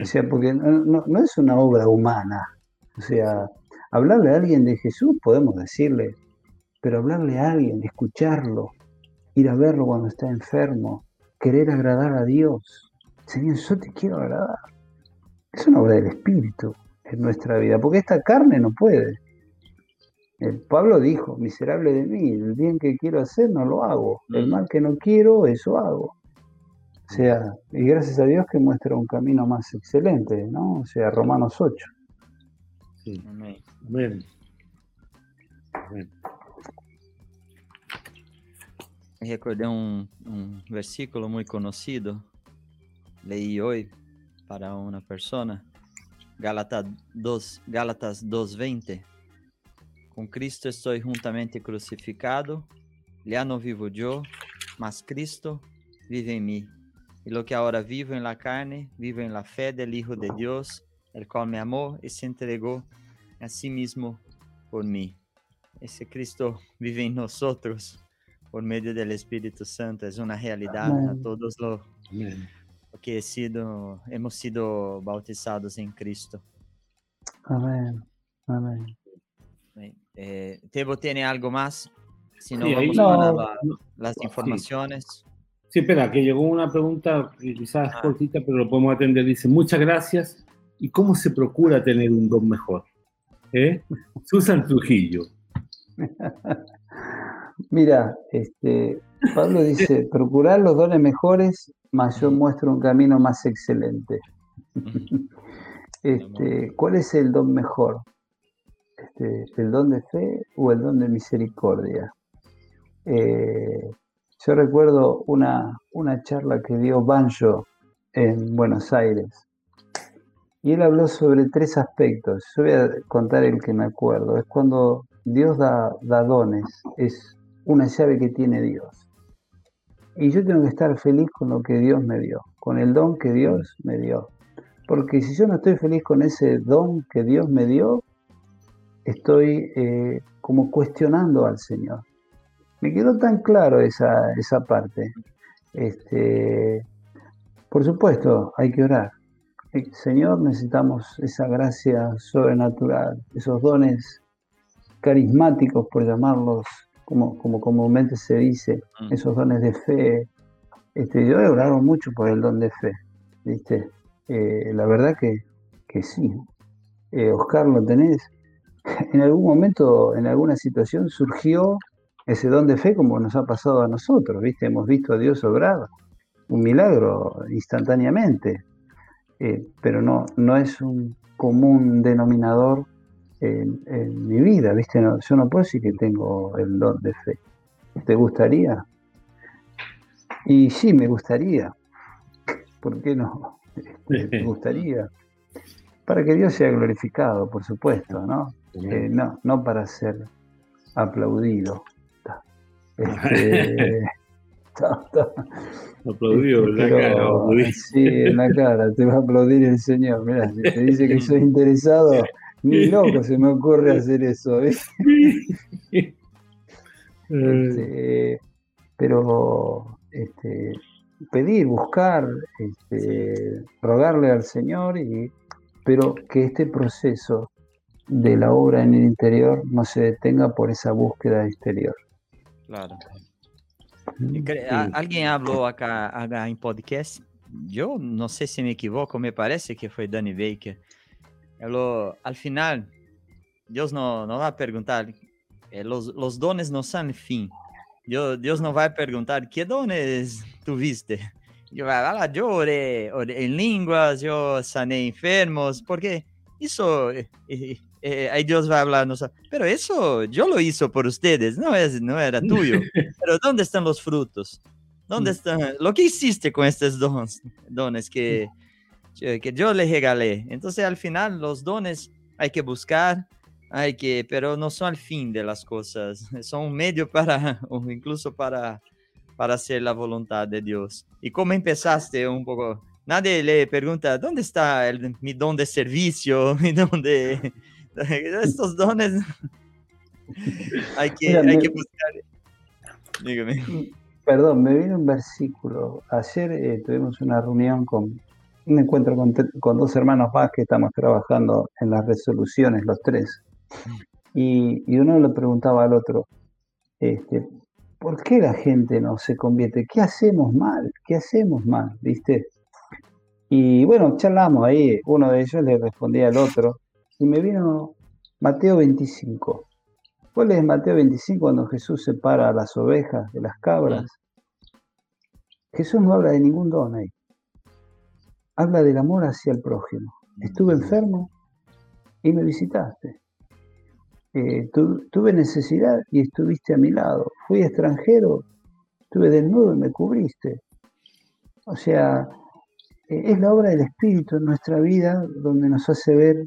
O sea, porque no, no- no es una obra humana. O sea, hablarle a alguien de Jesús podemos decirle, pero hablarle a alguien, escucharlo, ir a verlo cuando está enfermo, querer agradar a Dios. Señor, yo te quiero agradar. Es una obra del Espíritu en nuestra vida, porque esta carne no puede. El Pablo dijo, miserable de mí, el bien que quiero hacer no lo hago, el mal que no quiero, eso hago. O sea, y gracias a Dios que muestra un camino más excelente, ¿no? O sea, Romanos 8. Sí. Amén. Amén. Amén. Recordei um, um versículo muito conhecido. Leí hoje para uma persona. Gálatas 2, Gálatas 2:20. Com Cristo estou juntamente crucificado. Já não vivo eu, mas Cristo vive em mim. y lo que ahora vivo en la carne, vivo en la fe del Hijo de Dios, el cual me amó y se entregó a sí mismo por mí. Ese Cristo vive en nosotros por medio del Espíritu Santo, es una realidad a todos los que he sido, hemos sido bautizados en Cristo. Amén. Amén. Eh, Tebo tiene algo más. Si no, vamos a las informaciones. Sí. espera, que llegó una pregunta quizás ah. cortita, pero lo podemos atender. Dice, muchas gracias. ¿Y cómo se procura tener un don mejor? ¿Eh? Susan Trujillo. Mira, este, Pablo dice, procurar los dones mejores, más yo muestro un camino más excelente. Este, ¿Cuál es el don mejor? Este, ¿El don de fe o el don de misericordia? Eh, yo recuerdo una, una charla que dio Banjo en Buenos Aires y él habló sobre tres aspectos. Yo voy a contar el que me acuerdo. Es cuando Dios da, dones, es una llave que tiene Dios. Y yo tengo que estar feliz con lo que Dios me dio, con el don que Dios me dio. Porque si yo no estoy feliz con ese don que Dios me dio, estoy eh, como cuestionando al Señor. Me quedó tan claro esa, esa parte. Este, por supuesto, hay que orar. Señor, necesitamos esa gracia sobrenatural, esos dones carismáticos, por llamarlos como, como comúnmente se dice, mm. esos dones de fe. Este, yo he orado mucho por el don de fe, ¿viste? Eh, la verdad que, que sí. Eh, Oscar, ¿lo tenés? En algún momento, en alguna situación, surgió ese don de fe como nos ha pasado a nosotros, ¿viste? Hemos visto a Dios obrar un milagro instantáneamente, eh, pero no, no es un común denominador en, mi vida, ¿viste? yo no puedo decir que tengo el don de fe. ¿Te gustaría? Y sí, me gustaría. ¿Por qué no? me gustaría. Para que Dios sea glorificado, por supuesto, ¿no? Eh, no, no para ser aplaudido. Este, Aplaudido en la cara. Sí, en la cara, te va a aplaudir el Señor. Mira, si te dice que soy interesado, ni loco se me ocurre hacer eso. Este, pero este, pedir, buscar, este, rogarle al Señor, y, pero que este proceso de la obra en el interior no se detenga por esa búsqueda exterior. Claro. ¿Alguien habló acá, en podcast? Yo no sé si me equivoco, me parece que fue Danny Baker al final, Dios no, no va a preguntar, eh, los, los, dones no son el fin. Dios, Dios no va a preguntar, ¿qué dones tuviste? Yo, yo oré, oré en lenguas, yo sané enfermos, porque eso, eh, eh, ahí Dios va a hablar, pero eso yo lo hizo por ustedes, no, es, no era tuyo. Pero ¿dónde están los frutos? ¿Dónde mm. están lo que hiciste con estos dones, dones que, que yo le regalé. Entonces al final los dones hay que buscar, hay que, pero no son el fin de las cosas, son un medio para, o incluso para, para hacer la voluntad de Dios. Y como empezaste un poco, nadie le pregunta, ¿dónde está el, mi don de servicio? Mi don de... Estos dones hay que, hay que buscar. Dígame. Perdón, me vino un versículo. Ayer eh, tuvimos una reunión con, un encuentro con, dos hermanos más que estamos trabajando en las resoluciones, los tres. Y, uno le preguntaba al otro, este, ¿por qué la gente no se convierte? ¿Qué hacemos mal? ¿Qué hacemos mal? ¿Viste? Y bueno, charlamos ahí, uno de ellos le respondía al otro, y me vino Mateo 25. ¿Cuál es Mateo 25 cuando Jesús separa a las ovejas de las cabras? Jesús no habla de ningún don ahí habla del amor hacia el prójimo. Estuve enfermo y me visitaste. Eh, tuve necesidad y estuviste a mi lado. Fui extranjero, estuve desnudo y me cubriste. O sea, eh, es la obra del Espíritu en nuestra vida donde nos hace ver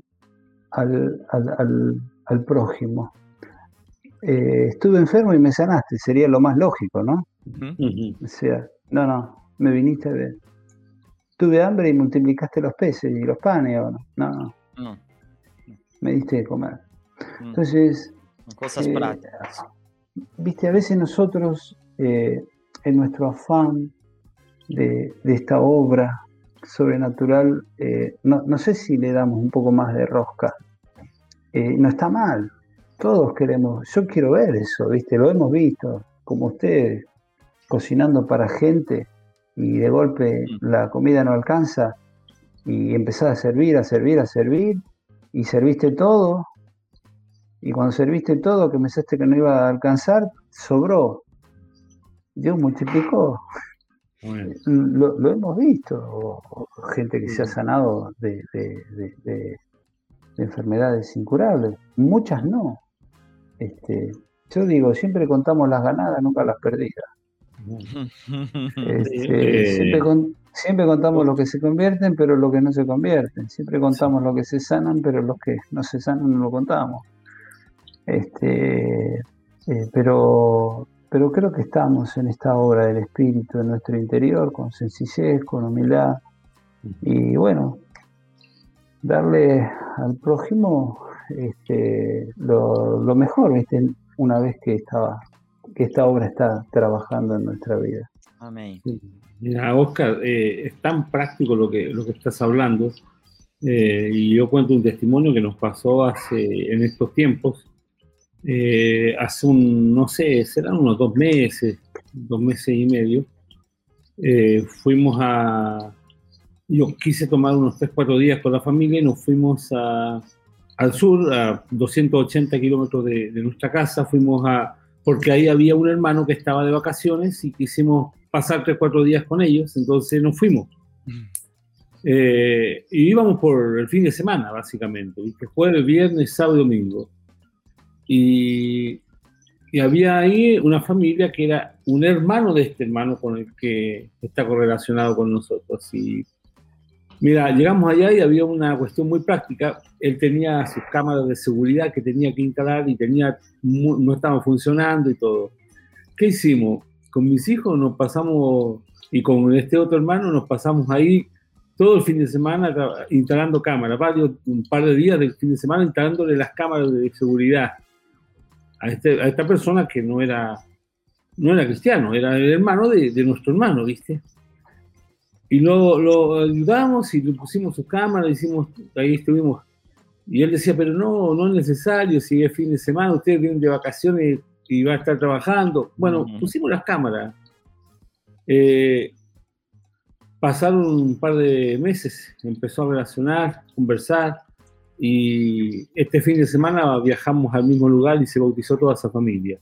al, prójimo. Eh, estuve enfermo y me sanaste, sería lo más lógico, ¿no? O sea, no, no, me viniste a ver. tuve hambre y multiplicaste los peces y los panes, ¿o no? No, No, me diste de comer. mm, Entonces, cosas eh, prácticas. viste, a veces nosotros, eh, en nuestro afán de, de esta obra sobrenatural, eh, no, no sé si le damos un poco más de rosca. Eh, no está mal, todos queremos, yo quiero ver eso, viste, lo hemos visto, como ustedes, cocinando para gente y de golpe Mm. la comida no alcanza y empezás a servir, a servir, a servir y serviste todo y cuando serviste todo que pensaste que no iba a alcanzar, sobró. Dios multiplicó. Lo, lo hemos visto. gente que se ha sanado de, de- de- de- de enfermedades incurables. Muchas no. Este, yo digo, siempre contamos las ganadas, nunca las perdidas. Este, Eh, siempre, con- siempre contamos los que se convierten, pero los que no se convierten. Siempre contamos los que se sanan, pero los que no se sanan no lo contamos. Este, eh, pero, pero creo que estamos en esta obra del Espíritu en nuestro interior, con sencillez, con humildad. Y bueno, darle al prójimo este, lo, lo mejor, ¿viste? una vez que, estaba, que esta obra está trabajando en nuestra vida. Amém. Mira, Oscar, eh, es tan práctico lo que, lo que estás hablando. eh, y yo cuento un testimonio que nos pasó hace, en estos tiempos. Eh, hace un, no sé, serán unos dos meses, dos meses y medio. eh, fuimos a. Yo quise tomar unos 3, 4 días con la familia y nos fuimos a, al sur, a 280 kilómetros de, de nuestra casa. Fuimos a. Porque ahí había un hermano que estaba de vacaciones y quisimos pasar 3, 4 días con ellos, entonces nos fuimos. Eh, y íbamos por el fin de semana, básicamente, jueves, viernes, sábado y domingo. Y, y había ahí una familia que era un hermano de este hermano con el que está correlacionado con nosotros. Y mira, llegamos allá y había una cuestión muy práctica. Él tenía sus cámaras de seguridad que tenía que instalar y tenía, no estaban funcionando y todo. ¿Qué hicimos? Con mis hijos nos pasamos, y con este otro hermano nos pasamos ahí todo el fin de semana instalando cámaras, varios, un par de días del fin de semana instalándole las cámaras de seguridad a, este- a esta persona que no era, no era cristiano, era el hermano de, de nuestro hermano, ¿viste? Y lo, lo ayudamos y le pusimos su cámara, hicimos, ahí estuvimos. Y él decía, pero no, no es necesario, si es fin de semana, ustedes vienen de vacaciones y va a estar trabajando. Bueno, Ujú. pusimos las cámaras. Eh, pasaron un par de meses, empezó a relacionar, conversar, y este fin de semana viajamos al mismo lugar y se bautizó toda esa familia.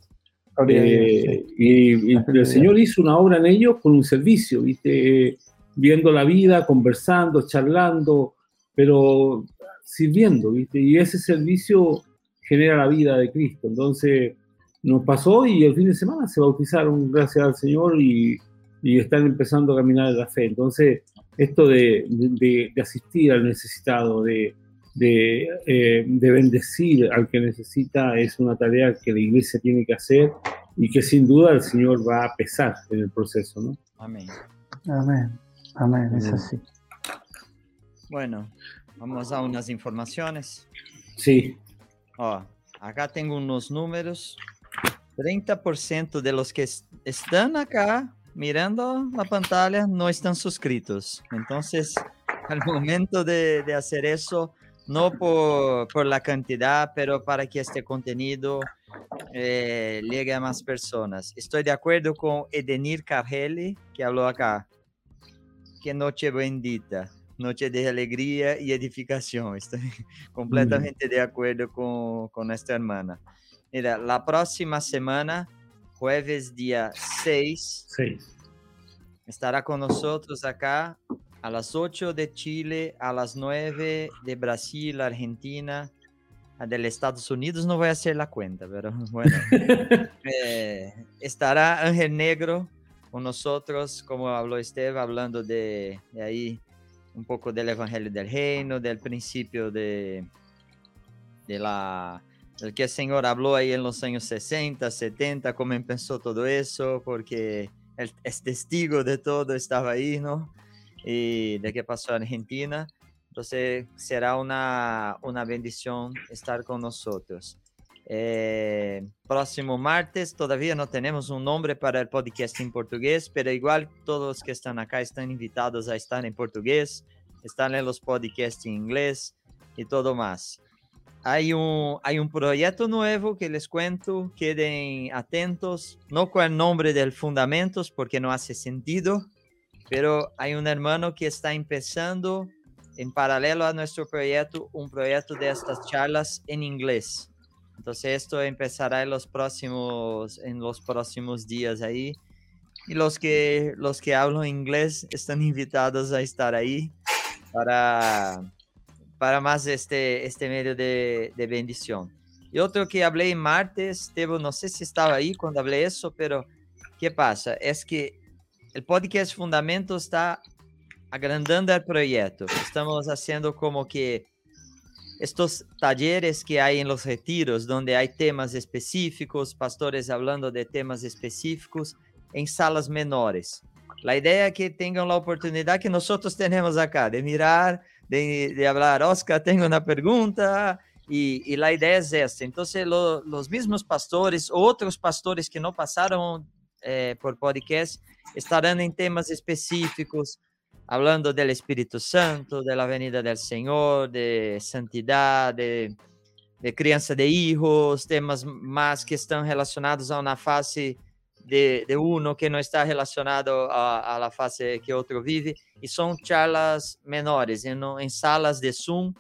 Eh, y, y el Señor hizo una obra en ellos con un servicio, ¿viste? viendo la vida, conversando, charlando, pero sirviendo, ¿viste? y ese servicio genera la vida de Cristo. Entonces nos pasó y el fin de semana se bautizaron, gracias al Señor, y, y están empezando a caminar en la fe. Entonces, esto de, de- de asistir al necesitado, de, de, eh, de bendecir al que necesita, es una tarea que la iglesia tiene que hacer y que sin duda el Señor va a pesar en el proceso, ¿no? Amém. Amén. Amén, es Amén. así. Bueno, vamos a unas informaciones. Sí, Ó, acá tengo unos números. 30% de los que es- están acá mirando la pantalla no están suscritos. Entonces, al momento de, de hacer eso, no por, por la cantidad, pero para que este contenido eh, llegue a más personas. Estoy de acuerdo con Edenir Carrelli, que habló acá. Qué noche bendita, noche de alegría y edificación. Estoy completamente de acuerdo con, con esta hermana. Mira, la próxima semana, jueves día 6, seis. estará con nosotros acá a las 8 de Chile, a las 9 de Brasil, Argentina, del Estados Unidos no voy a hacer la cuenta, pero bueno. Eh, estará Ángel Negro con nosotros, como habló Esteban, hablando de, de ahí un poco del Evangelio del Reino, del principio de, de la del que el Señor habló ahí en los años 60, 70, cómo empezó todo eso, porque él es testigo de todo, estaba ahí, ¿no? Y de qué pasó en Argentina. Entonces será una, una bendición estar con nosotros. Eh, próximo martes, todavía no tenemos un nombre para el podcast en portugués, pero igual todos los que están acá están invitados a estar en portugués, están en los podcasts en inglés y todo más. Hay un, hay un proyecto nuevo que les cuento, queden atentos, no con el nombre del Fundamentos porque no hace sentido, pero hay un hermano que está empezando en paralelo a nuestro proyecto, un proyecto de estas charlas en inglés. Entonces esto empezará en los próximos, en los próximos días ahí. Y los que, los que hablan inglés están invitados a estar ahí para, para más este, este medio de, de bendición. Y otro que hablé martes, Tebo, no sé si estaba ahí cuando hablé eso, pero ¿qué pasa? Es que el podcast Fundamento está agrandando el proyecto. Estamos haciendo como que estos talleres que hay en los retiros, donde hay temas específicos, pastores hablando de temas específicos en salas menores. La idea es que tengan la oportunidad que nosotros tenemos acá, de mirar, de, de hablar, Oscar, tengo una pregunta, y, y la idea es esta. Entonces, lo, los mismos pastores, otros pastores que no pasaron eh, por podcast, estarán en temas específicos, hablando del Espíritu Santo, de la venida Señor, de santidad, de, criança de hijos, temas más que están relacionados a una fase de, de uno que no está relacionado a, a, la fase que otro vive, y son charlas menores, en, en salas de Zoom,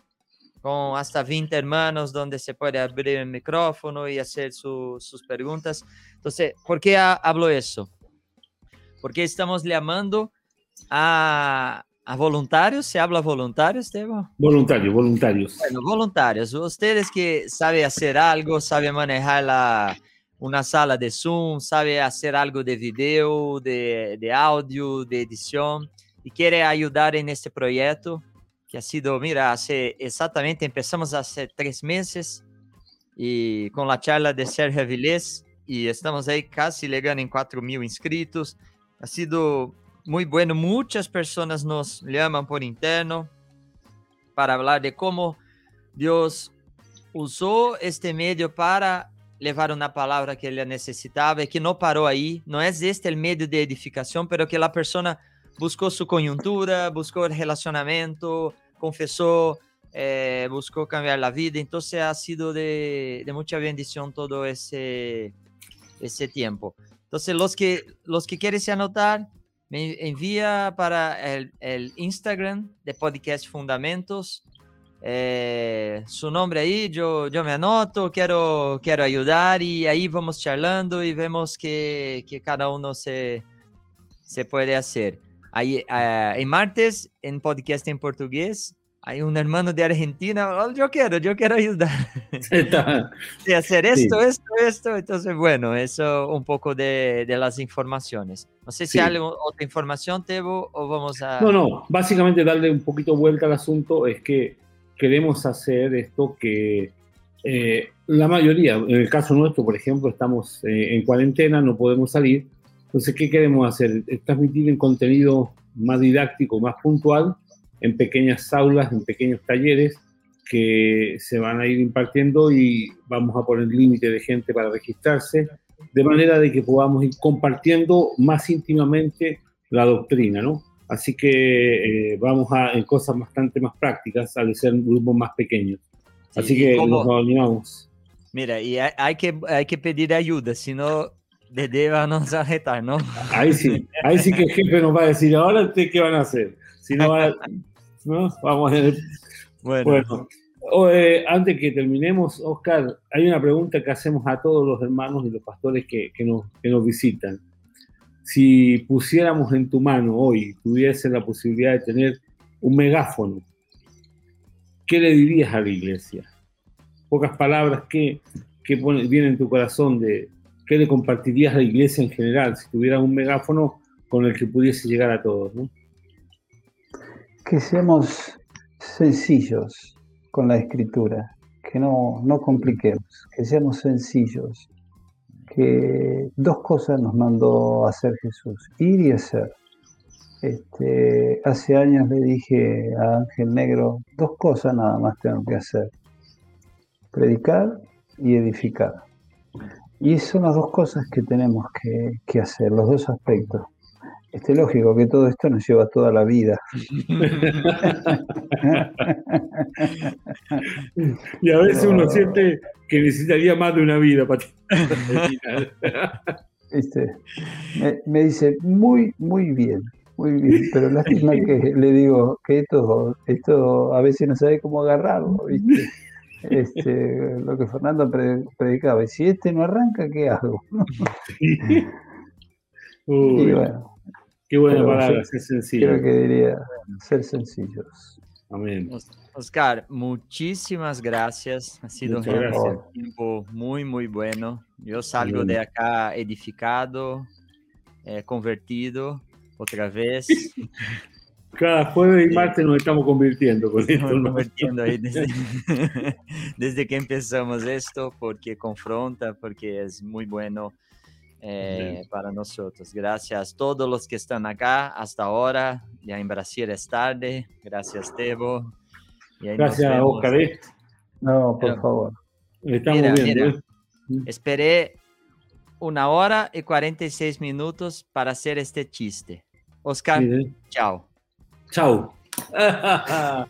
con hasta 20 hermanos, donde se puede abrir el micrófono y hacer su, sus preguntas. Entonces, ¿por qué hablo eso? Porque estamos llamando a, a voluntarios, ¿se habla voluntarios, Esteban? Voluntarios, voluntarios. Bueno, voluntarios. Ustedes que saben hacer algo, saben manejar la, una sala de Zoom, saben hacer algo de video, de, de audio, de edición, y quieren ayudar en este proyecto, que ha sido, mira, hace exactamente, empezamos hace tres meses, y con la charla de Sergio Avilés, y estamos ahí casi llegando en 4 mil inscritos. Ha sido muy bueno. Muchas personas nos llaman por interno para hablar de cómo Dios usó este medio para levar una palabra que ele necessitava e que não parou aí. Não é este o meio de edificação, pero que a pessoa buscou sua conjuntura, buscou relacionamento, confessou, eh, buscou cambiar a vida. Então, ha sido de, de muita bendição todo esse esse tempo. Então, os que los que querem se anotar, me envía para el, el Instagram de Podcast Fundamentos eh, su nombre ahí, yo, yo me anoto, quiero, quiero ayudar y ahí vamos charlando y vemos que, que cada uno se, se puede hacer. Ahí, uh, en martes, en podcast en portugués, hay un hermano de Argentina, oh, yo quiero, yo quiero ayudar. de hacer esto, sí. esto, esto. Entonces, bueno, eso un poco de, de las informaciones. No sé si sí. hay otra información, Tebo, o vamos a... No, no, básicamente darle un poquito vuelta al asunto es que queremos hacer esto que eh, la mayoría, en el caso nuestro, por ejemplo, estamos eh, en cuarentena, no podemos salir. Entonces, ¿qué queremos hacer? Transmitir en contenido más didáctico, más puntual, en pequeñas aulas, en pequeños talleres que se van a ir impartiendo y vamos a poner límite de gente para registrarse, de manera de que podamos ir compartiendo más íntimamente la doctrina, ¿no? Así que eh, vamos a en cosas bastante más prácticas al ser grupos más pequeños. Así sí, que como, nos animamos. Mira, y hay, hay, que, hay que pedir ayuda, si no, Dede va a nos retar, ¿no? Ahí sí, ahí sí que el jefe nos va a decir, ahora ustedes qué van a hacer. Si no, va, ¿no? Vamos a ver. Bueno. bueno. Eh, antes que terminemos, Oscar, hay una pregunta que hacemos a todos los hermanos y los pastores que, que, nos, que nos visitan si pusiéramos en tu mano hoy, tuviese la posibilidad de tener un megáfono, ¿qué le dirías a la iglesia? Pocas palabras, ¿qué, qué viene en tu corazón de qué le compartirías a la iglesia en general si tuvieras un megáfono con el que pudiese llegar a todos? Que seamos sencillos con la escritura, que no, no compliquemos, que seamos sencillos, que dos cosas nos mandó hacer Jesús, ir y hacer. Este, hace años le dije a Ángel Negro, dos cosas nada más tengo que hacer, predicar y edificar. Y son las dos cosas que tenemos que, que hacer, los dos aspectos. Este, lógico que todo esto nos lleva toda la vida. y a veces uno siente que necesitaría más de una vida para este, me, dice, muy, muy bien, muy bien, pero lástima que le digo que esto, esto a veces no sabe cómo agarrarlo, Este, lo que Fernando predicaba, si este no arranca, ¿qué hago? y bueno, Qué buena palabra, ser sencillo. Creo que diría ser sencillos. Amén. Oscar, muchísimas gracias. Ha sido un tiempo muy, muy bueno. Yo salgo de acá edificado, eh, convertido otra vez. Cada jueves y martes nos estamos convirtiendo con esto. Convirtiendo ahí desde, desde que empezamos esto, porque confronta, porque es muy bueno eh, para nosotros. Gracias a todos los que están acá hasta ahora. Ya en Brasil es tarde. Gracias, Tebo. Gracias, Oscar. ¿eh? No, por favor. Estamos viendo. ¿eh? Esperé una hora y 46 minutos para hacer este chiste. Oscar, chao. Chao.